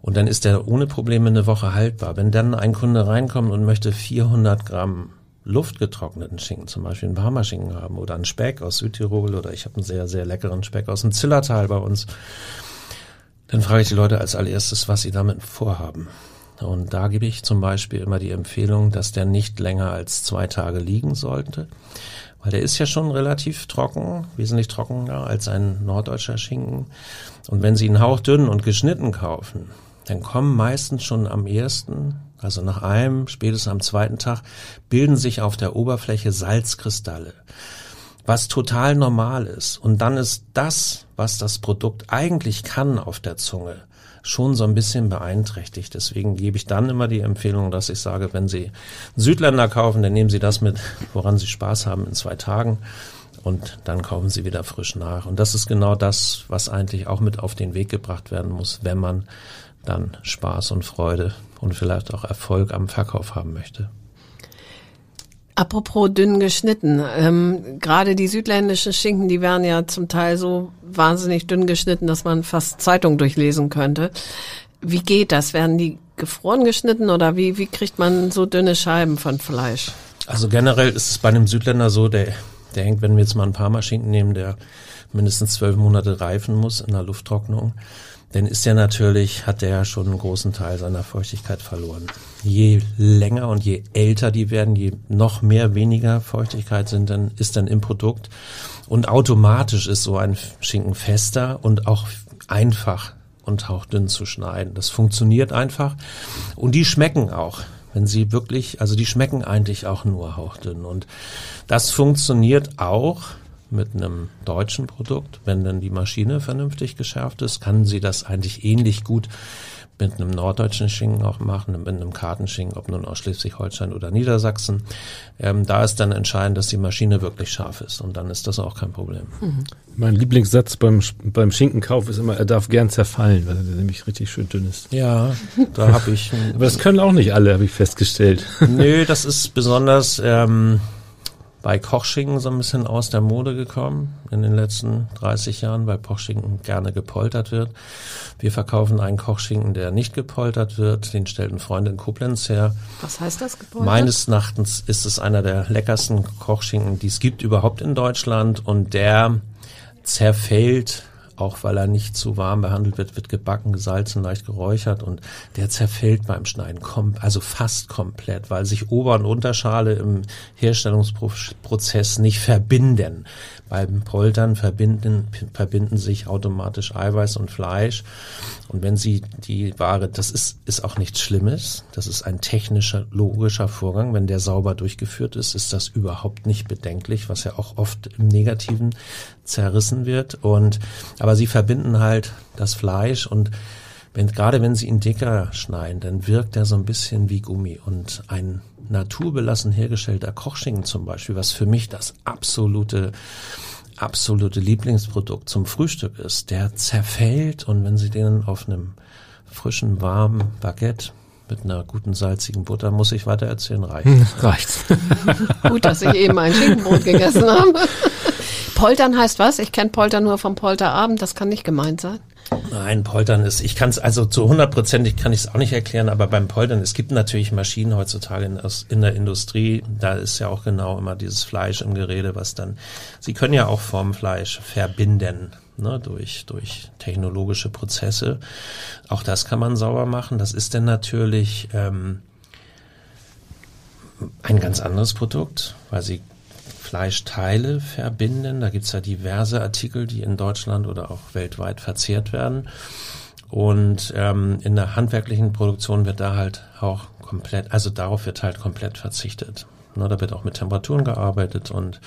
Und dann ist der ohne Probleme eine Woche haltbar. Wenn dann ein Kunde reinkommt und möchte 400 Gramm luftgetrockneten Schinken, zum Beispiel einen Parmaschinken haben oder einen Speck aus Südtirol oder ich habe einen sehr, sehr leckeren Speck aus dem Zillertal bei uns, dann frage ich die Leute als allererstes, was sie damit vorhaben. Und da gebe ich zum Beispiel immer die Empfehlung, dass der nicht länger als zwei Tage liegen sollte, weil der ist ja schon relativ trocken, wesentlich trockener als ein norddeutscher Schinken. Und wenn Sie ihn hauchdünn und geschnitten kaufen, dann kommen meistens schon am ersten, also nach einem, spätestens am zweiten Tag, bilden sich auf der Oberfläche Salzkristalle was total normal ist. Und dann ist das, was das Produkt eigentlich kann auf der Zunge, schon so ein bisschen beeinträchtigt. Deswegen gebe ich dann immer die Empfehlung, dass ich sage, wenn Sie Südländer kaufen, dann nehmen Sie das mit, woran Sie Spaß haben in zwei Tagen. Und dann kaufen Sie wieder frisch nach. Und das ist genau das, was eigentlich auch mit auf den Weg gebracht werden muss, wenn man dann Spaß und Freude und vielleicht auch Erfolg am Verkauf haben möchte. Apropos dünn geschnitten, ähm, gerade die südländischen Schinken, die werden ja zum Teil so wahnsinnig dünn geschnitten, dass man fast Zeitung durchlesen könnte. Wie geht das? Werden die gefroren geschnitten oder wie, wie kriegt man so dünne Scheiben von Fleisch? Also generell ist es bei einem Südländer so, der, der hängt, wenn wir jetzt mal einen Parmaschinken nehmen, der mindestens zwölf Monate reifen muss in der Lufttrocknung, dann ist er natürlich, hat der ja schon einen großen Teil seiner Feuchtigkeit verloren. Je länger und je älter die werden, je noch mehr weniger Feuchtigkeit sind, dann ist dann im Produkt. Und automatisch ist so ein Schinken fester und auch einfach und hauchdünn zu schneiden. Das funktioniert einfach. Und die schmecken auch. Wenn sie wirklich, also die schmecken eigentlich auch nur hauchdünn. Und das funktioniert auch mit einem deutschen Produkt. Wenn dann die Maschine vernünftig geschärft ist, kann sie das eigentlich ähnlich gut mit einem norddeutschen Schinken auch machen, mit einem Kartenschinken, ob nun aus Schleswig-Holstein oder Niedersachsen. Ähm, da ist dann entscheidend, dass die Maschine wirklich scharf ist und dann ist das auch kein Problem. Mhm. Mein Lieblingssatz beim, beim Schinkenkauf ist immer, er darf gern zerfallen, weil er nämlich richtig schön dünn ist. Ja, da habe ich. [LAUGHS] Aber das können auch nicht alle, habe ich festgestellt. Nö, das ist besonders ähm, bei Kochschinken so ein bisschen aus der Mode gekommen in den letzten 30 Jahren, weil Kochschinken gerne gepoltert wird. Wir verkaufen einen Kochschinken, der nicht gepoltert wird. Den stellt ein Freund in Koblenz her. Was heißt das gepoltert? Meines Erachtens ist es einer der leckersten Kochschinken, die es gibt überhaupt in Deutschland und der zerfällt auch weil er nicht zu warm behandelt wird, wird gebacken, gesalzen, leicht geräuchert und der zerfällt beim Schneiden, also fast komplett, weil sich Ober- und Unterschale im Herstellungsprozess nicht verbinden. Beim Poltern verbinden, verbinden sich automatisch Eiweiß und Fleisch. Und wenn Sie die Ware, das ist, ist auch nichts Schlimmes. Das ist ein technischer, logischer Vorgang. Wenn der sauber durchgeführt ist, ist das überhaupt nicht bedenklich, was ja auch oft im Negativen zerrissen wird. Und, aber Sie verbinden halt das Fleisch und wenn, gerade wenn Sie ihn dicker schneiden, dann wirkt er so ein bisschen wie Gummi und ein naturbelassen hergestellter Kochschinken zum Beispiel, was für mich das absolute absolute Lieblingsprodukt zum Frühstück ist, der zerfällt und wenn Sie den auf einem frischen, warmen Baguette mit einer guten salzigen Butter, muss ich weiter erzählen, reicht. [LAUGHS] Hm, reicht. Gut, dass ich eben ein Schinkenbrot gegessen habe. [LAUGHS] Poltern heißt was? Ich kenne Poltern nur vom Polterabend, das kann nicht gemeint sein. Nein, Poltern ist, ich kann es also zu hundertprozentig kann ich es auch nicht erklären, aber beim Poltern, es gibt natürlich Maschinen heutzutage in, in, der Industrie, da ist ja auch genau immer dieses Fleisch im Gerede, was dann, sie können ja auch vom Fleisch verbinden, ne, durch, durch technologische Prozesse. Auch das kann man sauber machen. Das ist dann natürlich ähm, ein ganz anderes Produkt, weil sie Fleischteile verbinden. Da gibt's ja diverse Artikel, die in Deutschland oder auch weltweit verzehrt werden. Und ähm, in der handwerklichen Produktion wird da halt auch komplett, also darauf wird halt komplett verzichtet. Ne, da wird auch mit Temperaturen gearbeitet und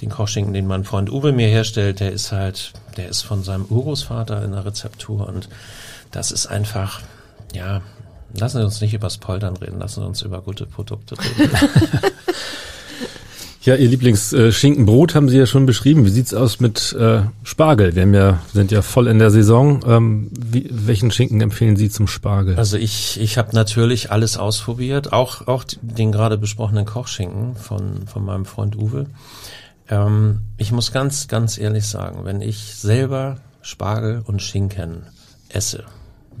den Kochschinken, den mein Freund Uwe mir herstellt, der ist halt, der ist von seinem Urgroßvater in der Rezeptur und das ist einfach, ja, lassen Sie uns nicht übers Poltern reden, lassen Sie uns über gute Produkte reden. [LAUGHS] Ja, Ihr Lieblingsschinkenbrot haben Sie ja schon beschrieben. Wie sieht's aus mit äh, Spargel? Wir haben ja, sind ja voll in der Saison. Ähm, wie, welchen Schinken empfehlen Sie zum Spargel? Also ich, ich habe natürlich alles ausprobiert, auch, auch den gerade besprochenen Kochschinken von, von meinem Freund Uwe. Ähm, ich muss ganz, ganz ehrlich sagen, wenn ich selber Spargel und Schinken esse,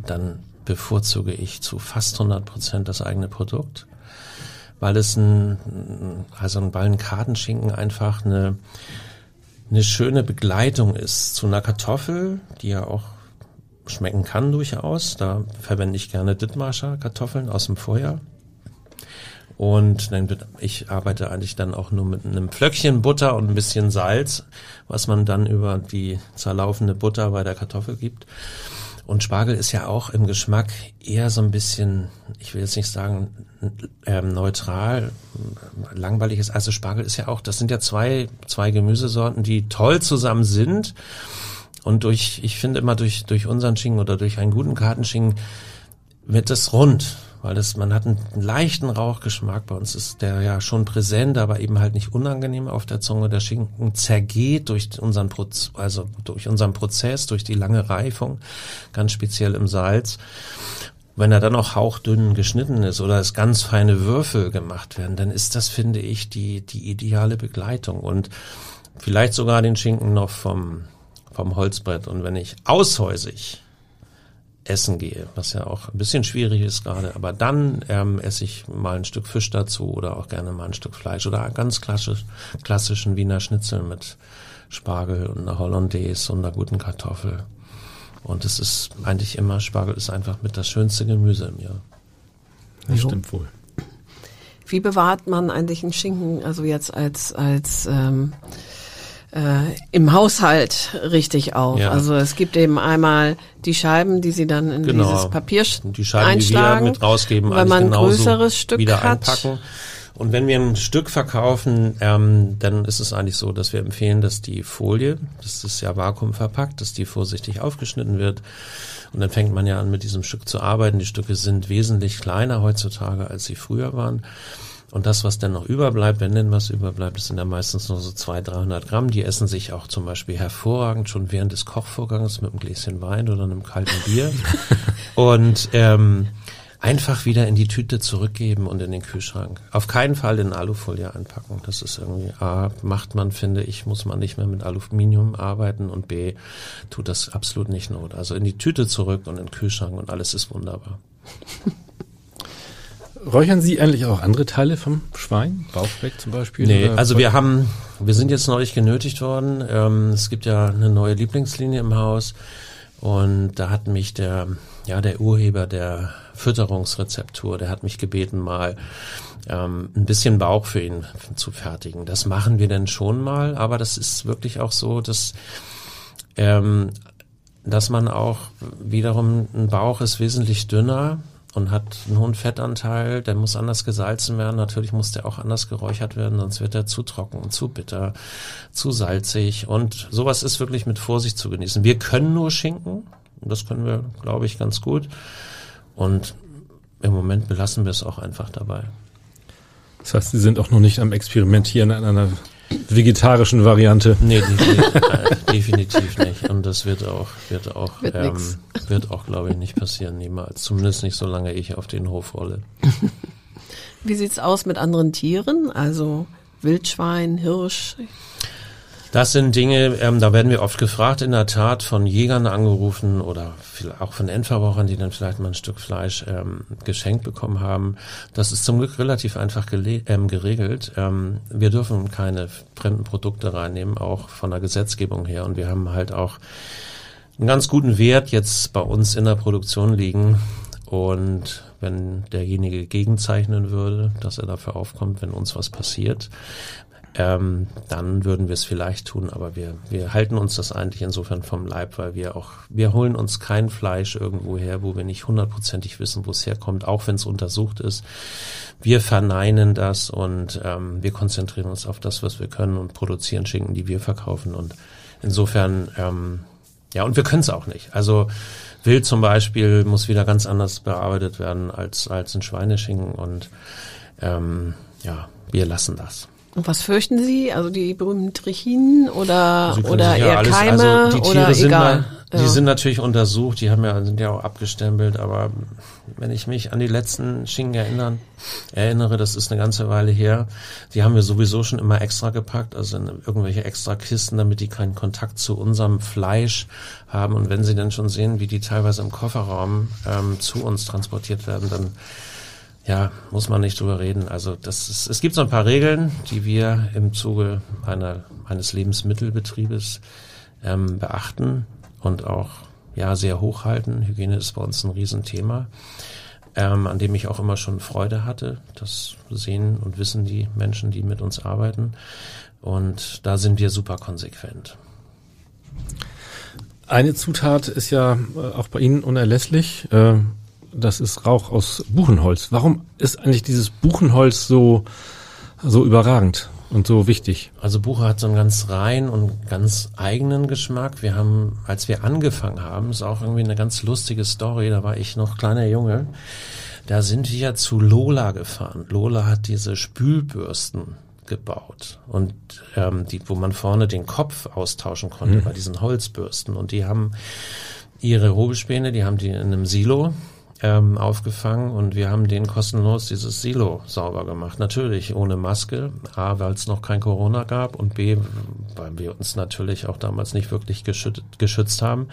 dann bevorzuge ich zu fast 100 Prozent das eigene Produkt weil es ein, also ein Ballenkartenschinken einfach eine, eine schöne Begleitung ist zu einer Kartoffel, die ja auch schmecken kann durchaus. Da verwende ich gerne Dithmarscher Kartoffeln aus dem Vorjahr. Und ich arbeite eigentlich dann auch nur mit einem Pflöckchen Butter und ein bisschen Salz, was man dann über die zerlaufende Butter bei der Kartoffel gibt. Und Spargel ist ja auch im Geschmack eher so ein bisschen, ich will jetzt nicht sagen ähm, neutral, langweilig ist. Also Spargel ist ja auch, das sind ja zwei, zwei Gemüsesorten, die toll zusammen sind. Und durch, ich finde immer durch, durch unseren Schinken oder durch einen guten Kartenschinken wird das rund weil das, man hat einen leichten Rauchgeschmack. Bei uns ist der ja schon präsent, aber eben halt nicht unangenehm auf der Zunge. Der Schinken zergeht durch unseren Proz also durch unseren Prozess, durch die lange Reifung, ganz speziell im Salz. Wenn er dann auch hauchdünn geschnitten ist oder es ganz feine Würfel gemacht werden, dann ist das, finde ich, die, die ideale Begleitung und vielleicht sogar den Schinken noch vom, vom Holzbrett. Und wenn ich aushäusig essen gehe, was ja auch ein bisschen schwierig ist gerade. Aber dann ähm, esse ich mal ein Stück Fisch dazu oder auch gerne mal ein Stück Fleisch oder ganz klassisch, klassischen Wiener Schnitzel mit Spargel und einer Hollandaise und einer guten Kartoffel. Und es ist eigentlich immer, Spargel ist einfach mit das schönste Gemüse im Jahr. Das stimmt wohl. Wie bewahrt man eigentlich einen Schinken, also jetzt als, als ähm, äh, im Haushalt richtig auf. Ja. Also es gibt eben einmal die Scheiben, die sie dann in genau. dieses Papier die Scheiben, einschlagen, die wir mit rausgeben, wenn man ein größeres Stück wieder hat. einpacken. Und wenn wir ein Stück verkaufen, ähm, dann ist es eigentlich so, dass wir empfehlen, dass die Folie, das ist ja vakuumverpackt, dass die vorsichtig aufgeschnitten wird. Und dann fängt man ja an, mit diesem Stück zu arbeiten. Die Stücke sind wesentlich kleiner heutzutage, als sie früher waren. Und das, was dann noch überbleibt, wenn denn was überbleibt, das sind ja meistens nur so 200, 300 Gramm. Die essen sich auch zum Beispiel hervorragend schon während des Kochvorgangs mit einem Gläschen Wein oder einem kalten Bier. [LAUGHS] und ähm, einfach wieder in die Tüte zurückgeben und in den Kühlschrank. Auf keinen Fall in Alufolie einpacken. Das ist irgendwie A, macht man, finde ich, muss man nicht mehr mit Aluminium arbeiten und B, tut das absolut nicht not. Also in die Tüte zurück und in den Kühlschrank und alles ist wunderbar. [LAUGHS] Räuchern Sie eigentlich auch andere Teile vom Schwein? Bauchspeck zum Beispiel? Nee, also wir haben, wir sind jetzt neulich genötigt worden. Ähm, es gibt ja eine neue Lieblingslinie im Haus und da hat mich der, ja, der Urheber der Fütterungsrezeptur, der hat mich gebeten, mal ähm, ein bisschen Bauch für ihn zu fertigen. Das machen wir denn schon mal, aber das ist wirklich auch so, dass ähm, dass man auch wiederum ein Bauch ist wesentlich dünner und hat einen hohen Fettanteil, der muss anders gesalzen werden. Natürlich muss der auch anders geräuchert werden, sonst wird er zu trocken, zu bitter, zu salzig. Und sowas ist wirklich mit Vorsicht zu genießen. Wir können nur Schinken. Das können wir, glaube ich, ganz gut. Und im Moment belassen wir es auch einfach dabei. Das heißt, Sie sind auch noch nicht am Experimentieren an einer vegetarischen Variante. Nee, definitiv, definitiv nicht. Und das wird auch, wird auch, wird, ähm, wird auch, glaube ich, nicht passieren, niemals. Zumindest nicht, solange ich auf den Hof rolle. Wie sieht's aus mit anderen Tieren? Also Wildschwein, Hirsch? Das sind Dinge, ähm, da werden wir oft gefragt, in der Tat von Jägern angerufen oder auch von Endverbrauchern, die dann vielleicht mal ein Stück Fleisch ähm, geschenkt bekommen haben. Das ist zum Glück relativ einfach ähm, geregelt. Ähm, wir dürfen keine fremden Produkte reinnehmen, auch von der Gesetzgebung her. Und wir haben halt auch einen ganz guten Wert jetzt bei uns in der Produktion liegen. Und wenn derjenige gegenzeichnen würde, dass er dafür aufkommt, wenn uns was passiert, ähm, dann würden wir es vielleicht tun, aber wir, wir halten uns das eigentlich insofern vom Leib, weil wir auch, wir holen uns kein Fleisch irgendwo her, wo wir nicht hundertprozentig wissen, wo es herkommt, auch wenn es untersucht ist. Wir verneinen das und ähm, wir konzentrieren uns auf das, was wir können und produzieren Schinken, die wir verkaufen und insofern, ähm, ja, und wir können es auch nicht. Also Wild zum Beispiel muss wieder ganz anders bearbeitet werden als, als ein Schweineschinken und ähm, ja, wir lassen das. Und was fürchten Sie? Also die berühmten Trichinen oder, oder eher alles, Keime also die Tiere sind egal? Mal, die ja. sind natürlich untersucht, die haben ja, sind ja auch abgestempelt, aber wenn ich mich an die letzten Schinken erinnern, erinnere, das ist eine ganze Weile her, die haben wir sowieso schon immer extra gepackt, also in irgendwelche extra Kisten, damit die keinen Kontakt zu unserem Fleisch haben. Und wenn sie dann schon sehen, wie die teilweise im Kofferraum ähm, zu uns transportiert werden, dann ja, muss man nicht drüber reden. Also das ist, es gibt so ein paar Regeln, die wir im Zuge einer, eines Lebensmittelbetriebes ähm, beachten und auch ja sehr hochhalten. Hygiene ist bei uns ein Riesenthema, ähm, an dem ich auch immer schon Freude hatte. Das sehen und wissen die Menschen, die mit uns arbeiten. Und da sind wir super konsequent. Eine Zutat ist ja äh, auch bei Ihnen unerlässlich. Äh das ist Rauch aus Buchenholz. Warum ist eigentlich dieses Buchenholz so, so überragend und so wichtig? Also Buche hat so einen ganz rein und ganz eigenen Geschmack. Wir haben, als wir angefangen haben, ist auch irgendwie eine ganz lustige Story, da war ich noch kleiner Junge. Da sind wir zu Lola gefahren. Lola hat diese Spülbürsten gebaut und ähm, die, wo man vorne den Kopf austauschen konnte mhm. bei diesen Holzbürsten und die haben ihre Hobelspäne, die haben die in einem Silo ähm, aufgefangen und wir haben den kostenlos dieses Silo sauber gemacht. Natürlich ohne Maske, A, weil es noch kein Corona gab und B, weil wir uns natürlich auch damals nicht wirklich geschützt, geschützt haben.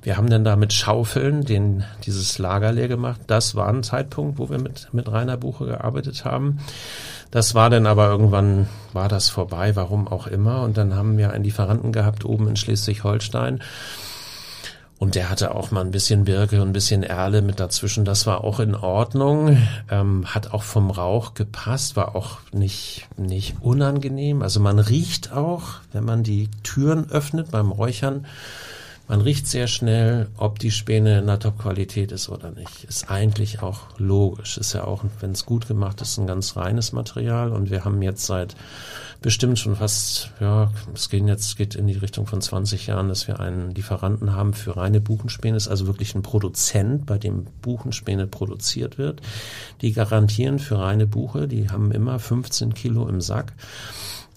Wir haben dann da mit Schaufeln den, dieses Lager leer gemacht. Das war ein Zeitpunkt, wo wir mit, mit Rainer Buche gearbeitet haben. Das war dann aber irgendwann, war das vorbei, warum auch immer. Und dann haben wir einen Lieferanten gehabt oben in Schleswig-Holstein und der hatte auch mal ein bisschen Birke und ein bisschen Erle mit dazwischen. Das war auch in Ordnung. Ähm, hat auch vom Rauch gepasst, war auch nicht, nicht unangenehm. Also man riecht auch, wenn man die Türen öffnet beim Räuchern. Man riecht sehr schnell, ob die Späne in der Top-Qualität ist oder nicht. Ist eigentlich auch logisch. Ist ja auch, wenn es gut gemacht ist, ein ganz reines Material. Und wir haben jetzt seit bestimmt schon fast, ja, es geht jetzt geht in die Richtung von 20 Jahren, dass wir einen Lieferanten haben für reine Buchenspäne. Ist also wirklich ein Produzent, bei dem Buchenspäne produziert wird. Die garantieren für reine Buche, die haben immer 15 Kilo im Sack.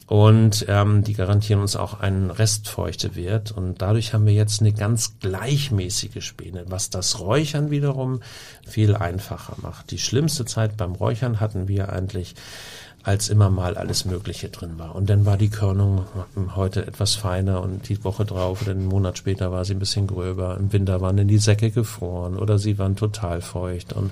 Und ähm, die garantieren uns auch einen Restfeuchtewert. Und dadurch haben wir jetzt eine ganz gleichmäßige Späne, was das Räuchern wiederum viel einfacher macht. Die schlimmste Zeit beim Räuchern hatten wir eigentlich als immer mal alles Mögliche drin war. Und dann war die Körnung heute etwas feiner und die Woche drauf oder einen Monat später war sie ein bisschen gröber. Im Winter waren dann die Säcke gefroren oder sie waren total feucht. Und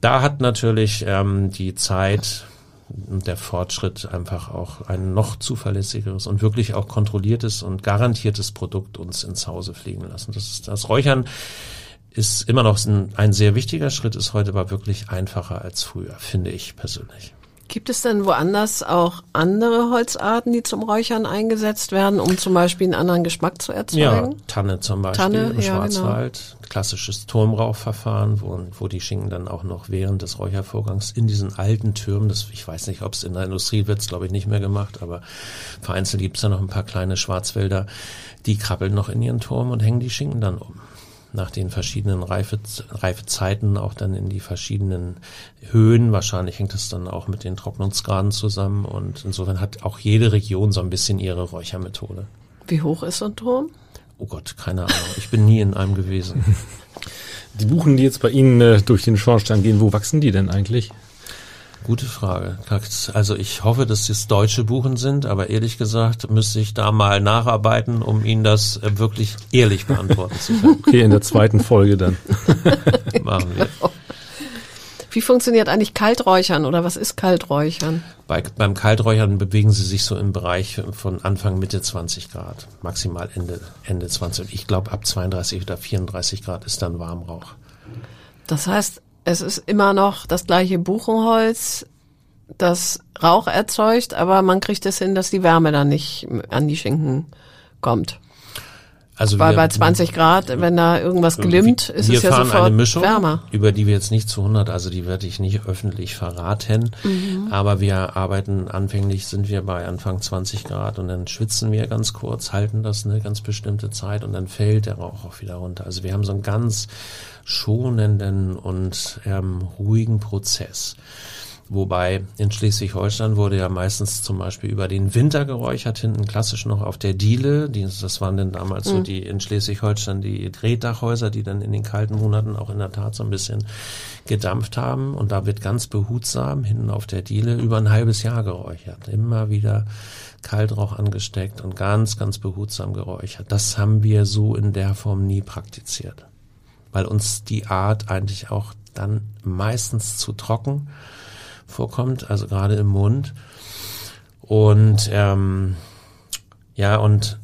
da hat natürlich ähm, die Zeit und der Fortschritt einfach auch ein noch zuverlässigeres und wirklich auch kontrolliertes und garantiertes Produkt uns ins Hause fliegen lassen. Das ist das Räuchern ist immer noch ein, ein sehr wichtiger Schritt, ist heute aber wirklich einfacher als früher, finde ich persönlich. Gibt es denn woanders auch andere Holzarten, die zum Räuchern eingesetzt werden, um zum Beispiel einen anderen Geschmack zu erzeugen? Ja, Tanne zum Beispiel Tanne, im ja, Schwarzwald. Genau. Klassisches Turmrauchverfahren, wo, wo die Schinken dann auch noch während des Räuchervorgangs in diesen alten Türmen, das, ich weiß nicht, ob es in der Industrie wird, glaube ich, nicht mehr gemacht, aber vereinzelt gibt es ja noch ein paar kleine Schwarzwälder, die krabbeln noch in ihren Turm und hängen die Schinken dann um nach den verschiedenen Reife, Reifezeiten auch dann in die verschiedenen Höhen. Wahrscheinlich hängt es dann auch mit den Trocknungsgraden zusammen und insofern hat auch jede Region so ein bisschen ihre Räuchermethode. Wie hoch ist so ein Turm? Oh Gott, keine Ahnung. Ich bin nie in einem gewesen. [LAUGHS] Die Buchen, die jetzt bei Ihnen äh, durch den Schornstein gehen, wo wachsen die denn eigentlich? Gute Frage. Also ich hoffe, dass es deutsche Buchen sind, aber ehrlich gesagt müsste ich da mal nacharbeiten, um Ihnen das äh, wirklich ehrlich beantworten zu können. [LAUGHS] Okay, in der zweiten Folge dann. [LAUGHS] Machen wir. Wie funktioniert eigentlich Kalträuchern oder was ist Kalträuchern? Bei, beim Kalträuchern bewegen sie sich so im Bereich von Anfang Mitte 20 Grad, maximal Ende, Ende 20. Ich glaube ab 32 oder 34 Grad ist dann Warmrauch. Das heißt, es ist immer noch das gleiche Buchenholz, das Rauch erzeugt, aber man kriegt es hin, dass die Wärme dann nicht an die Schinken kommt. Also Weil wir, bei 20 Grad, wenn da irgendwas glimmt, ist es ja sofort eine Mischung, wärmer. Über die wir jetzt nicht zu 100, also die werde ich nicht öffentlich verraten. Mhm. Aber wir arbeiten, anfänglich sind wir bei Anfang 20 Grad und dann schwitzen wir ganz kurz, halten das eine ganz bestimmte Zeit und dann fällt der Rauch auch wieder runter. Also wir haben so einen ganz schonenden und ähm, ruhigen Prozess. Wobei in Schleswig-Holstein wurde ja meistens zum Beispiel über den Winter geräuchert, hinten klassisch noch auf der Diele. Die, das waren dann damals mhm. so die in Schleswig-Holstein die Drehdachhäuser, die dann in den kalten Monaten auch in der Tat so ein bisschen gedampft haben. Und da wird ganz behutsam hinten auf der Diele über ein halbes Jahr geräuchert. Immer wieder Kaltrauch angesteckt und ganz, ganz behutsam geräuchert. Das haben wir so in der Form nie praktiziert. Weil uns die Art eigentlich auch dann meistens zu trocken vorkommt, also gerade im Mund. Und ähm, ja, und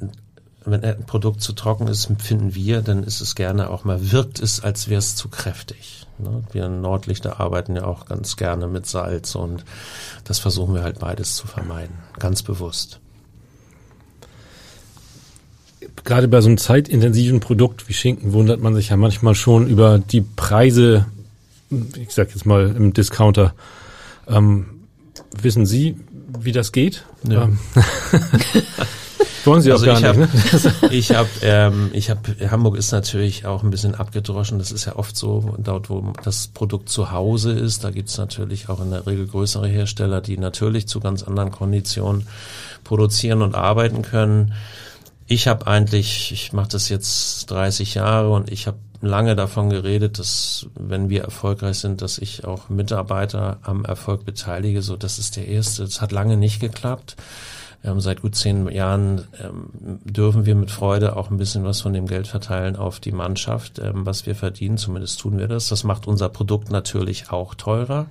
wenn ein Produkt zu trocken ist, finden wir, dann ist es gerne auch mal, wirkt es, als wäre es zu kräftig. Ne? Wir Nordlichter arbeiten ja auch ganz gerne mit Salz und das versuchen wir halt beides zu vermeiden, ganz bewusst. Gerade bei so einem zeitintensiven Produkt wie Schinken wundert man sich ja manchmal schon über die Preise, ich sag jetzt mal im Discounter, ähm, wissen Sie, wie das geht? Ja. Ähm. [LAUGHS] Wollen Sie also auch gar ich nicht, hab, ne? [LAUGHS] ich habe, ähm, ich habe, Hamburg ist natürlich auch ein bisschen abgedroschen. Das ist ja oft so, dort wo das Produkt zu Hause ist, da gibt's natürlich auch in der Regel größere Hersteller, die natürlich zu ganz anderen Konditionen produzieren und arbeiten können. Ich habe eigentlich, ich mache das jetzt 30 Jahre und ich habe lange davon geredet, dass wenn wir erfolgreich sind, dass ich auch Mitarbeiter am Erfolg beteilige. So, das ist der erste. Das hat lange nicht geklappt. Ähm, seit gut zehn Jahren ähm, dürfen wir mit Freude auch ein bisschen was von dem Geld verteilen auf die Mannschaft, ähm, was wir verdienen. Zumindest tun wir das. Das macht unser Produkt natürlich auch teurer.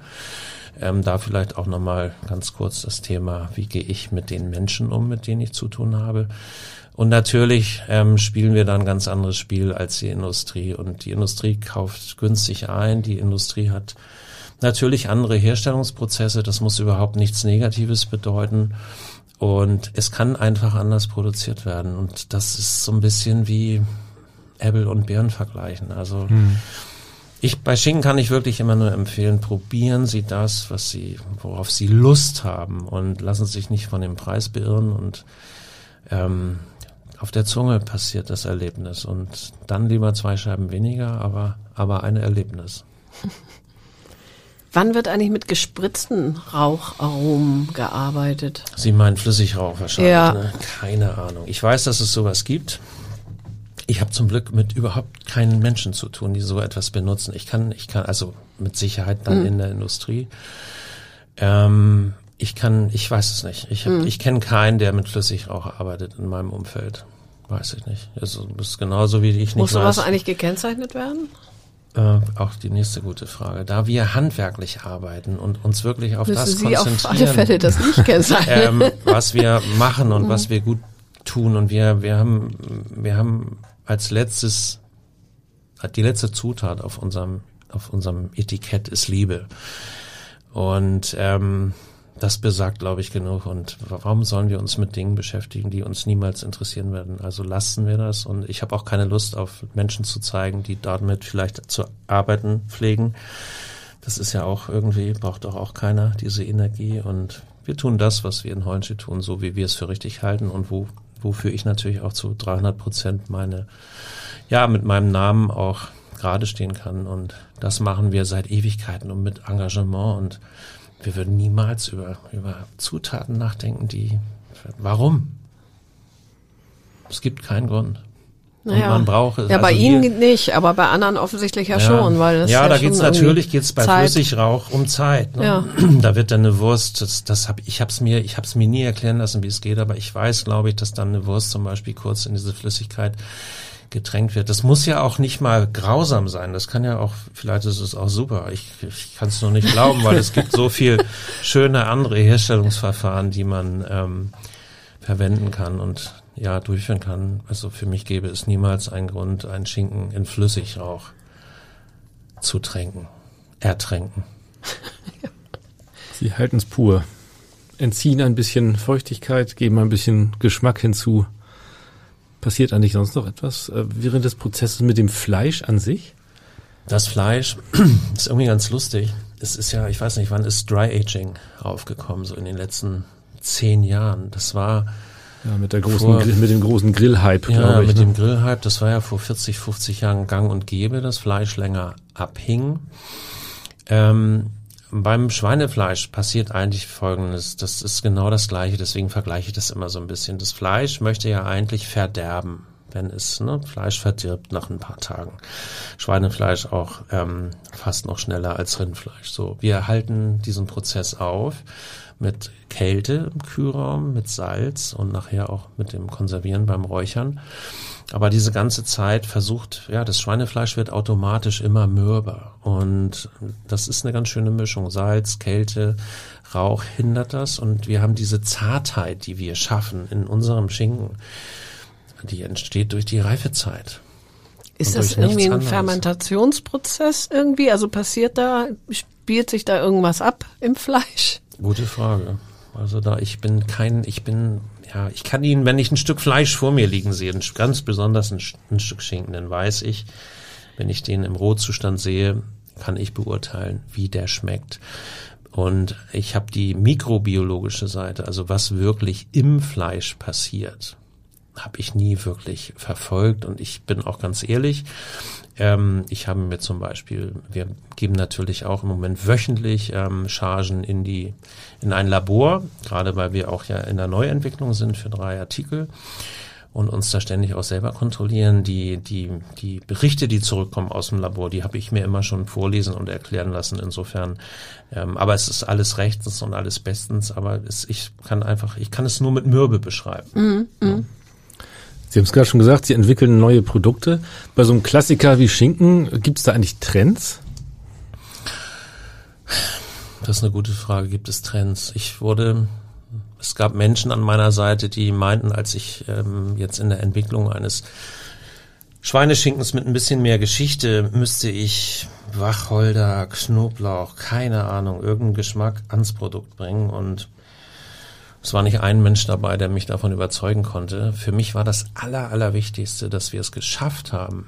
Ähm, da vielleicht auch nochmal ganz kurz das Thema, wie gehe ich mit den Menschen um, mit denen ich zu tun habe. Und natürlich ähm, spielen wir da ein ganz anderes Spiel als die Industrie. Und die Industrie kauft günstig ein. Die Industrie hat natürlich andere Herstellungsprozesse. Das muss überhaupt nichts Negatives bedeuten. Und es kann einfach anders produziert werden. Und das ist so ein bisschen wie Äpfel und Birnen vergleichen. Also hm. ich bei Schinken kann ich wirklich immer nur empfehlen, probieren Sie das, was Sie, worauf Sie Lust haben und lassen Sie sich nicht von dem Preis beirren und ähm, auf der Zunge passiert das Erlebnis und dann lieber zwei Scheiben weniger, aber, aber ein Erlebnis. [LAUGHS] Wann wird eigentlich mit gespritzten Raucharomen gearbeitet? Sie meinen Flüssigrauch wahrscheinlich. Ja. Ne? Keine Ahnung. Ich weiß, dass es sowas gibt. Ich habe zum Glück mit überhaupt keinen Menschen zu tun, die so etwas benutzen. Ich kann, ich kann also mit Sicherheit dann mhm. in der Industrie. Ähm, ich kann, ich weiß es nicht. Ich, hab, mhm. ich kenne keinen, der mit Flüssigrauch arbeitet in meinem Umfeld. Weiß ich nicht. Also das ist genauso wie ich nicht Muss sowas eigentlich gekennzeichnet werden? Äh, auch die nächste gute Frage. Da wir handwerklich arbeiten und uns wirklich auf Müssen das Sie konzentrieren, auf alle Fälle das nicht kennzeichnen. ähm, was wir machen und mhm. was wir gut tun und wir wir haben wir haben als letztes die letzte Zutat auf unserem auf unserem Etikett ist Liebe und ähm, das besagt, glaube ich, genug. Und warum sollen wir uns mit Dingen beschäftigen, die uns niemals interessieren werden? Also lassen wir das. Und ich habe auch keine Lust, auf Menschen zu zeigen, die damit vielleicht zu arbeiten pflegen. Das ist ja auch irgendwie, braucht doch auch keiner diese Energie. Und wir tun das, was wir in Heunsche tun, so wie wir es für richtig halten und wo, wofür ich natürlich auch zu 300 Prozent meine, ja, mit meinem Namen auch gerade stehen kann. Und das machen wir seit Ewigkeiten und mit Engagement und wir würden niemals über, über Zutaten nachdenken, die, warum? Es gibt keinen Grund. Und man braucht es. Ja, also bei Ihnen nicht, aber bei anderen offensichtlich ja, ja schon, weil das ja, ja da geht's natürlich geht's bei Zeit. Flüssigrauch um Zeit. Ne? Ja. [CLEARS THROAT] Da wird dann eine Wurst, das, das hab ich hab's mir, ich hab's mir nie erklären lassen, wie es geht, aber ich weiß, glaube ich, dass dann eine Wurst zum Beispiel kurz in diese Flüssigkeit getränkt wird. Das muss ja auch nicht mal grausam sein. Das kann ja auch, vielleicht ist es auch super. Ich, ich kann es nur nicht glauben, weil es gibt so viel schöne andere Herstellungsverfahren, die man ähm, verwenden kann und ja durchführen kann. Also für mich gäbe es niemals einen Grund, einen Schinken in Flüssigrauch zu tränken, ertränken. Sie halten es pur, entziehen ein bisschen Feuchtigkeit, geben ein bisschen Geschmack hinzu. Passiert eigentlich sonst noch etwas äh, während des Prozesses mit dem Fleisch an sich? Das Fleisch [CLEARS THROAT] ist irgendwie ganz lustig. Es ist ja, ich weiß nicht, wann ist Dry Aging aufgekommen, so in den letzten zehn Jahren. Das war ja, mit, der großen vor, mit dem großen Grillhype, ja, glaube ich. mit ne? dem Grillhype, das war ja vor 40, 50 Jahren gang und gäbe, dass Fleisch länger abhing. Ähm, beim Schweinefleisch passiert eigentlich Folgendes. Das ist genau das Gleiche, deswegen vergleiche ich das immer so ein bisschen. Das Fleisch möchte ja eigentlich verderben, wenn es, ne, Fleisch verdirbt nach ein paar Tagen. Schweinefleisch auch ähm, fast noch schneller als Rindfleisch. So, wir halten diesen Prozess auf mit Kälte im Kühlraum, mit Salz und nachher auch mit dem Konservieren beim Räuchern. Aber diese ganze Zeit versucht, ja, das Schweinefleisch wird automatisch immer mürber. Und das ist eine ganz schöne Mischung. Salz, Kälte, Rauch hindert das. Und wir haben diese Zartheit, die wir schaffen in unserem Schinken, die entsteht durch die Reifezeit. Ist das irgendwie ein anderes. Fermentationsprozess irgendwie? Also passiert da, spielt sich da irgendwas ab im Fleisch? Gute Frage. Also da, ich bin kein, ich bin ja, ich kann ihn, wenn ich ein Stück Fleisch vor mir liegen sehe, ganz besonders ein, ein Stück Schinken, dann weiß ich, wenn ich den im Rohzustand sehe, kann ich beurteilen, wie der schmeckt. Und ich habe die mikrobiologische Seite, also was wirklich im Fleisch passiert, habe ich nie wirklich verfolgt. Und ich bin auch ganz ehrlich, ähm, ich habe mir zum Beispiel, wir geben natürlich auch im Moment wöchentlich ähm, Chargen in die in ein Labor, gerade weil wir auch ja in der Neuentwicklung sind für drei Artikel und uns da ständig auch selber kontrollieren. Die, die, die Berichte, die zurückkommen aus dem Labor, die habe ich mir immer schon vorlesen und erklären lassen. Insofern, ähm, aber es ist alles rechtens und alles bestens, aber es, ich kann einfach, ich kann es nur mit Mürbe beschreiben. Mm, mm. Ja. Sie haben es gerade schon gesagt, Sie entwickeln neue Produkte. Bei so einem Klassiker wie Schinken, gibt es da eigentlich Trends? Das ist eine gute Frage. Gibt es Trends? Ich wurde, es gab Menschen an meiner Seite, die meinten, als ich ähm, jetzt in der Entwicklung eines Schweineschinkens mit ein bisschen mehr Geschichte müsste ich Wacholder, Knoblauch, keine Ahnung, irgendeinen Geschmack ans Produkt bringen und es war nicht ein Mensch dabei, der mich davon überzeugen konnte. Für mich war das Aller, Allerwichtigste, dass wir es geschafft haben,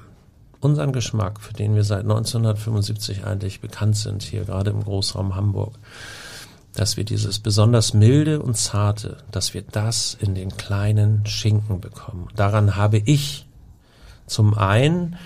unseren Geschmack, für den wir seit 1975 eigentlich bekannt sind, hier gerade im Großraum Hamburg, dass wir dieses besonders milde und zarte, dass wir das in den kleinen Schinken bekommen. Daran habe ich zum einen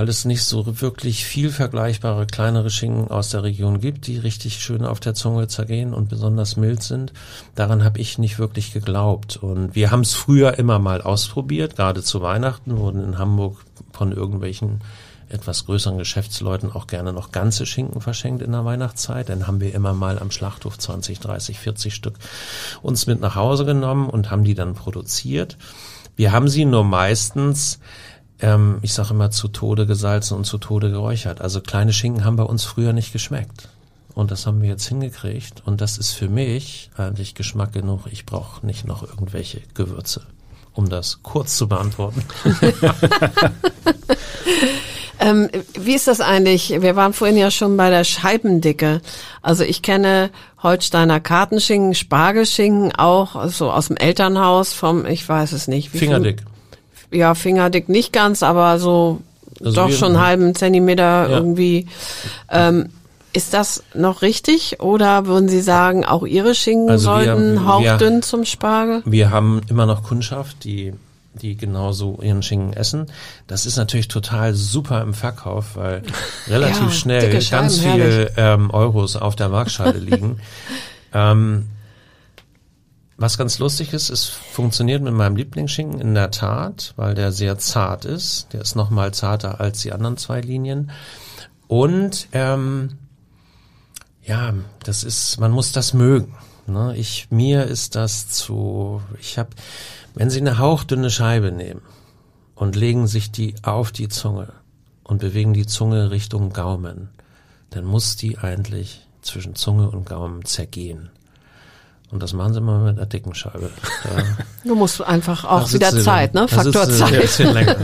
weil es nicht so wirklich viel vergleichbare kleinere Schinken aus der Region gibt, die richtig schön auf der Zunge zergehen und besonders mild sind. Daran habe ich nicht wirklich geglaubt. Und wir haben es früher immer mal ausprobiert, gerade zu Weihnachten wurden in Hamburg von irgendwelchen etwas größeren Geschäftsleuten auch gerne noch ganze Schinken verschenkt in der Weihnachtszeit. Dann haben wir immer mal am Schlachthof 20, 30, 40 Stück uns mit nach Hause genommen und haben die dann produziert. Wir haben sie nur meistens ähm, ich sage immer, zu Tode gesalzen und zu Tode geräuchert. Also kleine Schinken haben bei uns früher nicht geschmeckt. Und das haben wir jetzt hingekriegt. Und das ist für mich eigentlich Geschmack genug. Ich brauche nicht noch irgendwelche Gewürze, um das kurz zu beantworten. [LAUGHS] ähm, wie ist das eigentlich? Wir waren vorhin ja schon bei der Scheibendicke. Also ich kenne Holsteiner Kartenschinken, Spargelschinken auch so aus dem Elternhaus vom, ich weiß es nicht. Fingerdick ja, fingerdick nicht ganz, aber so also doch schon einen halben Zentimeter ja. irgendwie. Ähm, ist das noch richtig oder würden Sie sagen, auch Ihre Schinken also sollten wir, hauchdünn wir, zum Spargel? Wir haben immer noch Kundschaft, die die genauso ihren Schinken essen. Das ist natürlich total super im Verkauf, weil [LAUGHS] relativ ja, schnell ganz viele ähm, Euros auf der Waagschale liegen. [LAUGHS] ähm, was ganz lustig ist, es funktioniert mit meinem Lieblingsschinken in der Tat, weil der sehr zart ist. Der ist noch mal zarter als die anderen zwei Linien. Und ähm, ja, das ist, man muss das mögen. Ne? Ich mir ist das zu. Ich habe, wenn Sie eine hauchdünne Scheibe nehmen und legen sich die auf die Zunge und bewegen die Zunge Richtung Gaumen, dann muss die eigentlich zwischen Zunge und Gaumen zergehen. Und das machen sie mal mit einer dicken Scheibe. Da, [LAUGHS] du musst einfach auch wieder Zeit, dann, ne? Faktor Zeit. länger.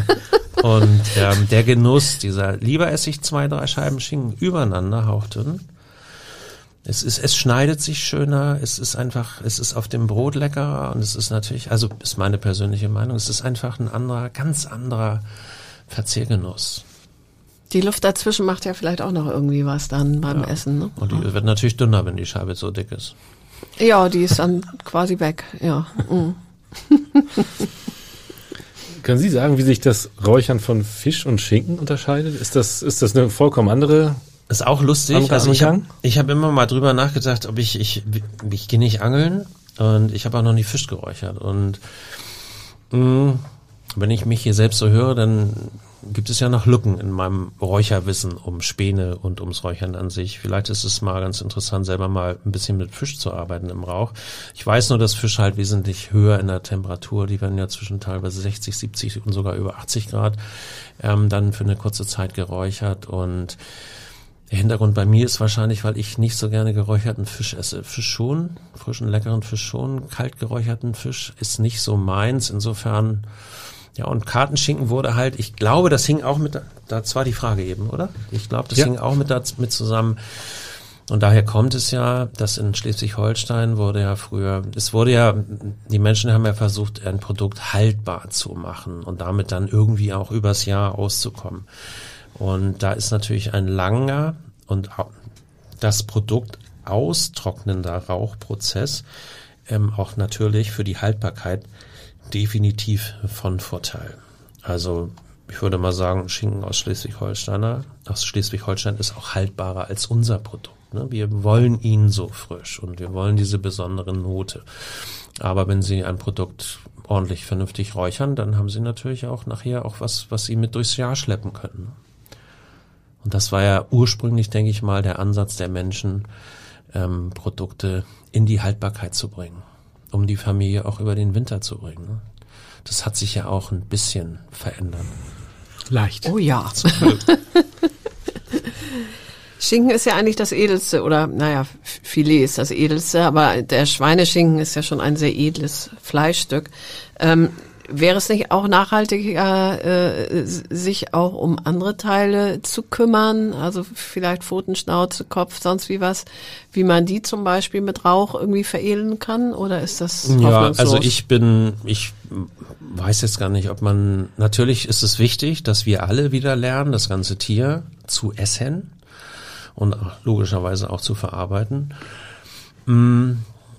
Und ähm, der Genuss dieser, lieber esse ich zwei, drei Scheiben Schinken übereinander, hauchdünn. Es ist, es schneidet sich schöner, es ist einfach, es ist auf dem Brot leckerer und es ist natürlich, also ist meine persönliche Meinung, es ist einfach ein anderer, ganz anderer Verzehrgenuss. Die Luft dazwischen macht ja vielleicht auch noch irgendwie was dann beim ja. Essen. Ne? Und die wird natürlich dünner, wenn die Scheibe so dick ist. Ja, die ist dann quasi weg, ja. Mm. [LAUGHS] Können Sie sagen, wie sich das Räuchern von Fisch und Schinken unterscheidet? Ist das, ist das eine vollkommen andere ist auch lustig. Also ich habe ich hab immer mal drüber nachgedacht, ob ich ich ich gehe nicht angeln und ich habe auch noch nie Fisch geräuchert und mh, mm, wenn ich mich hier selbst so höre, dann gibt es ja noch Lücken in meinem Räucherwissen um Späne und ums Räuchern an sich. Vielleicht ist es mal ganz interessant, selber mal ein bisschen mit Fisch zu arbeiten im Rauch. Ich weiß nur, dass Fisch halt wesentlich höher in der Temperatur, die werden ja zwischen teilweise 60, 70 und sogar über 80 Grad, ähm, dann für eine kurze Zeit geräuchert und der Hintergrund bei mir ist wahrscheinlich, weil ich nicht so gerne geräucherten Fisch esse. Fisch schon, frischen, leckeren Fisch schon, kalt geräucherten Fisch ist nicht so meins. Insofern ja, und Kartenschinken wurde halt, ich glaube, das hing auch mit, das war die Frage eben, oder? Ich glaube, das ja. hing auch mit, mit zusammen. Und daher kommt es ja, dass in Schleswig-Holstein wurde ja früher, es wurde ja, die Menschen haben ja versucht, ein Produkt haltbar zu machen und damit dann irgendwie auch übers Jahr auszukommen. Und da ist natürlich ein langer und das Produkt austrocknender Rauchprozess ähm, auch natürlich für die Haltbarkeit definitiv von Vorteil. Also ich würde mal sagen, Schinken aus Schleswig-Holsteiner, aus Schleswig-Holstein ist auch haltbarer als unser Produkt. Ne? Wir wollen ihn so frisch und wir wollen diese besondere Note. Aber wenn Sie ein Produkt ordentlich vernünftig räuchern, dann haben Sie natürlich auch nachher auch was, was Sie mit durchs Jahr schleppen können. Und das war ja ursprünglich, denke ich mal, der Ansatz der Menschen, ähm, Produkte in die Haltbarkeit zu bringen um die Familie auch über den Winter zu bringen. Ne? Das hat sich ja auch ein bisschen verändert. Leicht. Oh ja. [LAUGHS] Schinken ist ja eigentlich das edelste oder naja, Filet ist das edelste, aber der Schweineschinken ist ja schon ein sehr edles Fleischstück. Ähm, wäre es nicht auch nachhaltiger, äh, sich auch um andere Teile zu kümmern? Also vielleicht Pfoten, Schnauze, Kopf, sonst wie was, wie man die zum Beispiel mit Rauch irgendwie veredeln kann? Oder ist das Ja, also ich bin, ich weiß jetzt gar nicht, ob man, natürlich ist es wichtig, dass wir alle wieder lernen, das ganze Tier zu essen und logischerweise auch zu verarbeiten. Mm,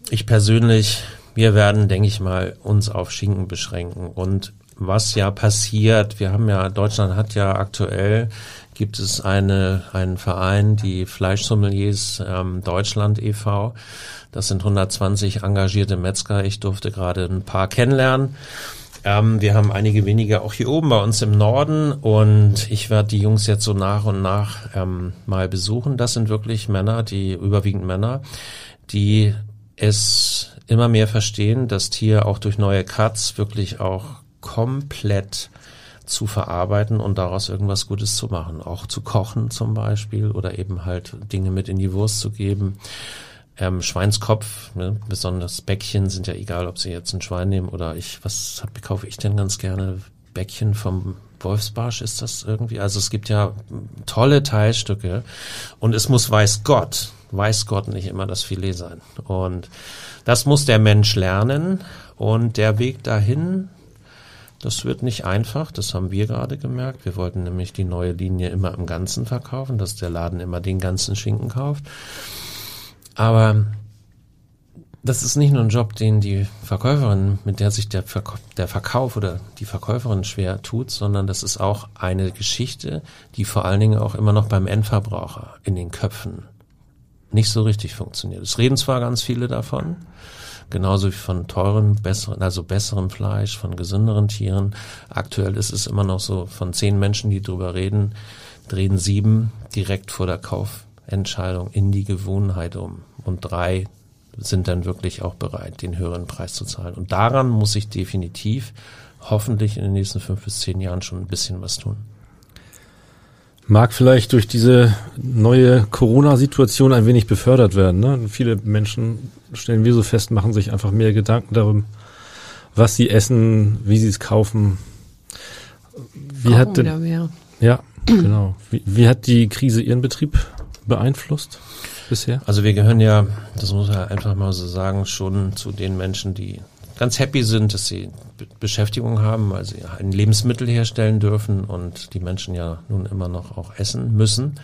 ich persönlich wir werden, denke ich mal, uns auf Schinken beschränken. Und was ja passiert, wir haben ja, Deutschland hat ja aktuell, gibt es eine, einen Verein, die Fleischsommeliers ähm, Deutschland e.V., das sind 120 engagierte Metzger. Ich durfte gerade ein paar kennenlernen. Ähm, wir haben einige weniger auch hier oben bei uns im Norden und ich werde die Jungs jetzt so nach und nach ähm, mal besuchen. Das sind wirklich Männer, die überwiegend Männer, die es immer mehr verstehen, das Tier auch durch neue Cuts wirklich auch komplett zu verarbeiten und daraus irgendwas Gutes zu machen. Auch zu kochen zum Beispiel oder eben halt Dinge mit in die Wurst zu geben. Ähm, Schweinskopf, ne, besonders Bäckchen sind ja egal, ob sie jetzt ein Schwein nehmen oder ich, was hab, kaufe ich denn ganz gerne? Bäckchen vom Wolfsbarsch ist das irgendwie. Also es gibt ja tolle Teilstücke und es muss weiß Gott, weiß Gott nicht immer das Filet sein. Und das muss der Mensch lernen und der Weg dahin, das wird nicht einfach, das haben wir gerade gemerkt. Wir wollten nämlich die neue Linie immer im Ganzen verkaufen, dass der Laden immer den ganzen Schinken kauft. Aber das ist nicht nur ein Job, den die Verkäuferin, mit der sich der, Verkauf, der Verkauf oder die Verkäuferin schwer tut, sondern das ist auch eine Geschichte, die vor allen Dingen auch immer noch beim Endverbraucher in den Köpfen nicht so richtig funktioniert. Es reden zwar ganz viele davon, genauso wie von teuren, besseren, also besserem Fleisch, von gesünderen Tieren. Aktuell ist es immer noch so, von zehn Menschen, die drüber reden, drehen sieben direkt vor der Kaufentscheidung in die Gewohnheit um. Und drei sind dann wirklich auch bereit, den höheren Preis zu zahlen. Und daran muss ich definitiv hoffentlich in den nächsten fünf bis zehn Jahren schon ein bisschen was tun. Mag vielleicht durch diese neue Corona-Situation ein wenig befördert werden. Ne? Viele Menschen, stellen wir so fest, machen sich einfach mehr Gedanken darum, was sie essen, wie sie es kaufen. Wie Kochen hat denn, ja, genau. Wie, wie hat die Krise Ihren Betrieb beeinflusst bisher? Also wir gehören ja, das muss man einfach mal so sagen, schon zu den Menschen, die ganz happy sind, dass sie Be Beschäftigung haben, weil sie ein Lebensmittel herstellen dürfen und die Menschen ja nun immer noch auch essen müssen.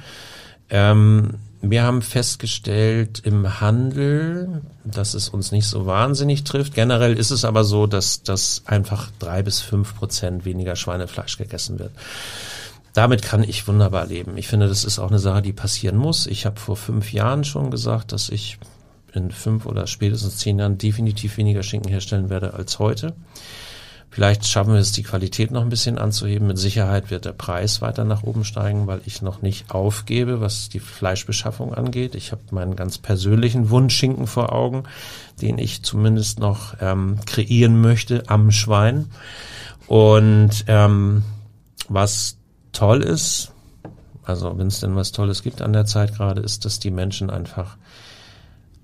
Ähm, wir haben festgestellt im Handel, dass es uns nicht so wahnsinnig trifft. Generell ist es aber so, dass, dass einfach drei bis fünf Prozent weniger Schweinefleisch gegessen wird. Damit kann ich wunderbar leben. Ich finde, das ist auch eine Sache, die passieren muss. Ich habe vor fünf Jahren schon gesagt, dass ich in fünf oder spätestens zehn Jahren definitiv weniger Schinken herstellen werde als heute. Vielleicht schaffen wir es, die Qualität noch ein bisschen anzuheben. Mit Sicherheit wird der Preis weiter nach oben steigen, weil ich noch nicht aufgebe, was die Fleischbeschaffung angeht. Ich habe meinen ganz persönlichen Wunschschinken vor Augen, den ich zumindest noch ähm, kreieren möchte am Schwein. Und ähm, was toll ist, also wenn es denn was Tolles gibt an der Zeit gerade, ist, dass die Menschen einfach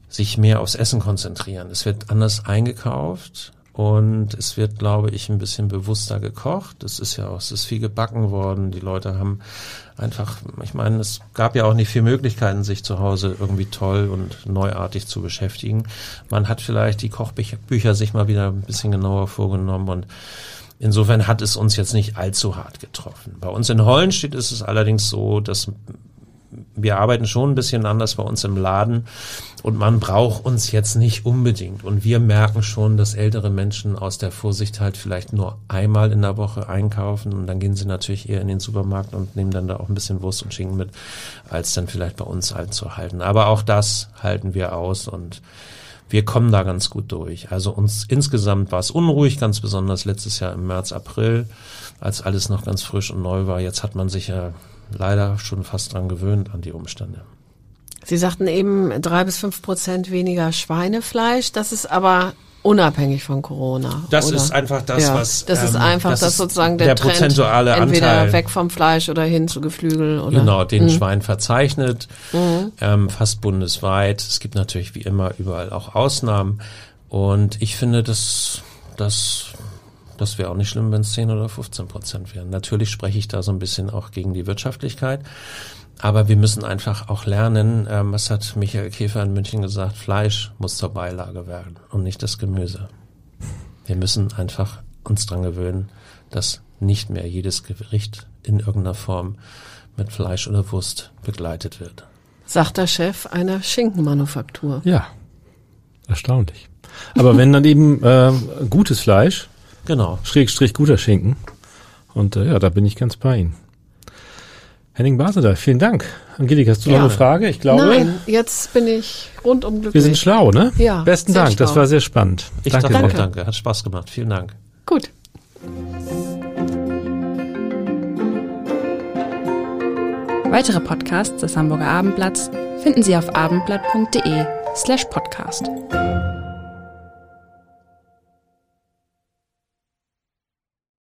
sich mehr aufs Essen konzentrieren. Es wird anders eingekauft und es wird, glaube ich, ein bisschen bewusster gekocht. Es ist ja auch, es ist viel gebacken worden. Die Leute haben einfach, ich meine, es gab ja auch nicht viel Möglichkeiten, sich zu Hause irgendwie toll und neuartig zu beschäftigen. Man hat vielleicht die Kochbücher sich mal wieder ein bisschen genauer vorgenommen und Insofern hat es uns jetzt nicht allzu hart getroffen. Bei uns in Hollenstedt ist es allerdings so, dass wir arbeiten schon ein bisschen anders bei uns im Laden und man braucht uns jetzt nicht unbedingt. Und wir merken schon, dass ältere Menschen aus der Vorsicht halt vielleicht nur einmal in der Woche einkaufen und dann gehen sie natürlich eher in den Supermarkt und nehmen dann da auch ein bisschen Wurst und Schinken mit, als dann vielleicht bei uns einzuhalten. Aber auch das halten wir aus und wir kommen da ganz gut durch. Also uns insgesamt war es unruhig, ganz besonders letztes Jahr im März, April, als alles noch ganz frisch und neu war. Jetzt hat man sich ja leider schon fast dran gewöhnt an die Umstände. Sie sagten eben drei bis fünf Prozent weniger Schweinefleisch. Das ist aber unabhängig von Corona. Das oder? ist einfach das, ja, was. Das ist ähm, einfach, das dass ist sozusagen der, der Trend prozentuale entweder Anteil. weg vom Fleisch oder hin zu Geflügel oder. Genau, den Mhm. Schwein verzeichnet, Mhm. ähm, fast bundesweit. Es gibt natürlich wie immer überall auch Ausnahmen. Und ich finde, das, das das wäre auch nicht schlimm, wenn es 10 oder 15 Prozent wären. Natürlich spreche ich da so ein bisschen auch gegen die Wirtschaftlichkeit. Aber wir müssen einfach auch lernen, ähm, was hat Michael Käfer in München gesagt, Fleisch muss zur Beilage werden und nicht das Gemüse. Wir müssen einfach uns dran gewöhnen, dass nicht mehr jedes Gericht in irgendeiner Form mit Fleisch oder Wurst begleitet wird. Sagt der Chef einer Schinkenmanufaktur. Ja, erstaunlich. Aber wenn dann eben äh, gutes Fleisch, Genau. Schrägstrich guter Schinken. Und äh, ja, da bin ich ganz bei Ihnen. Henning Basedal, vielen Dank. Angelika, hast du noch Ja. eine Frage? Ich glaube, Nein, jetzt bin ich rundum glücklich. wir sind schlau, ne? Ja, Besten Dank, das schlau. war sehr spannend. Ich danke sage auch danke. Hat Spaß gemacht. Vielen Dank. Gut. Weitere Podcasts des Hamburger Abendblatts finden Sie auf abendblatt.de slash podcast.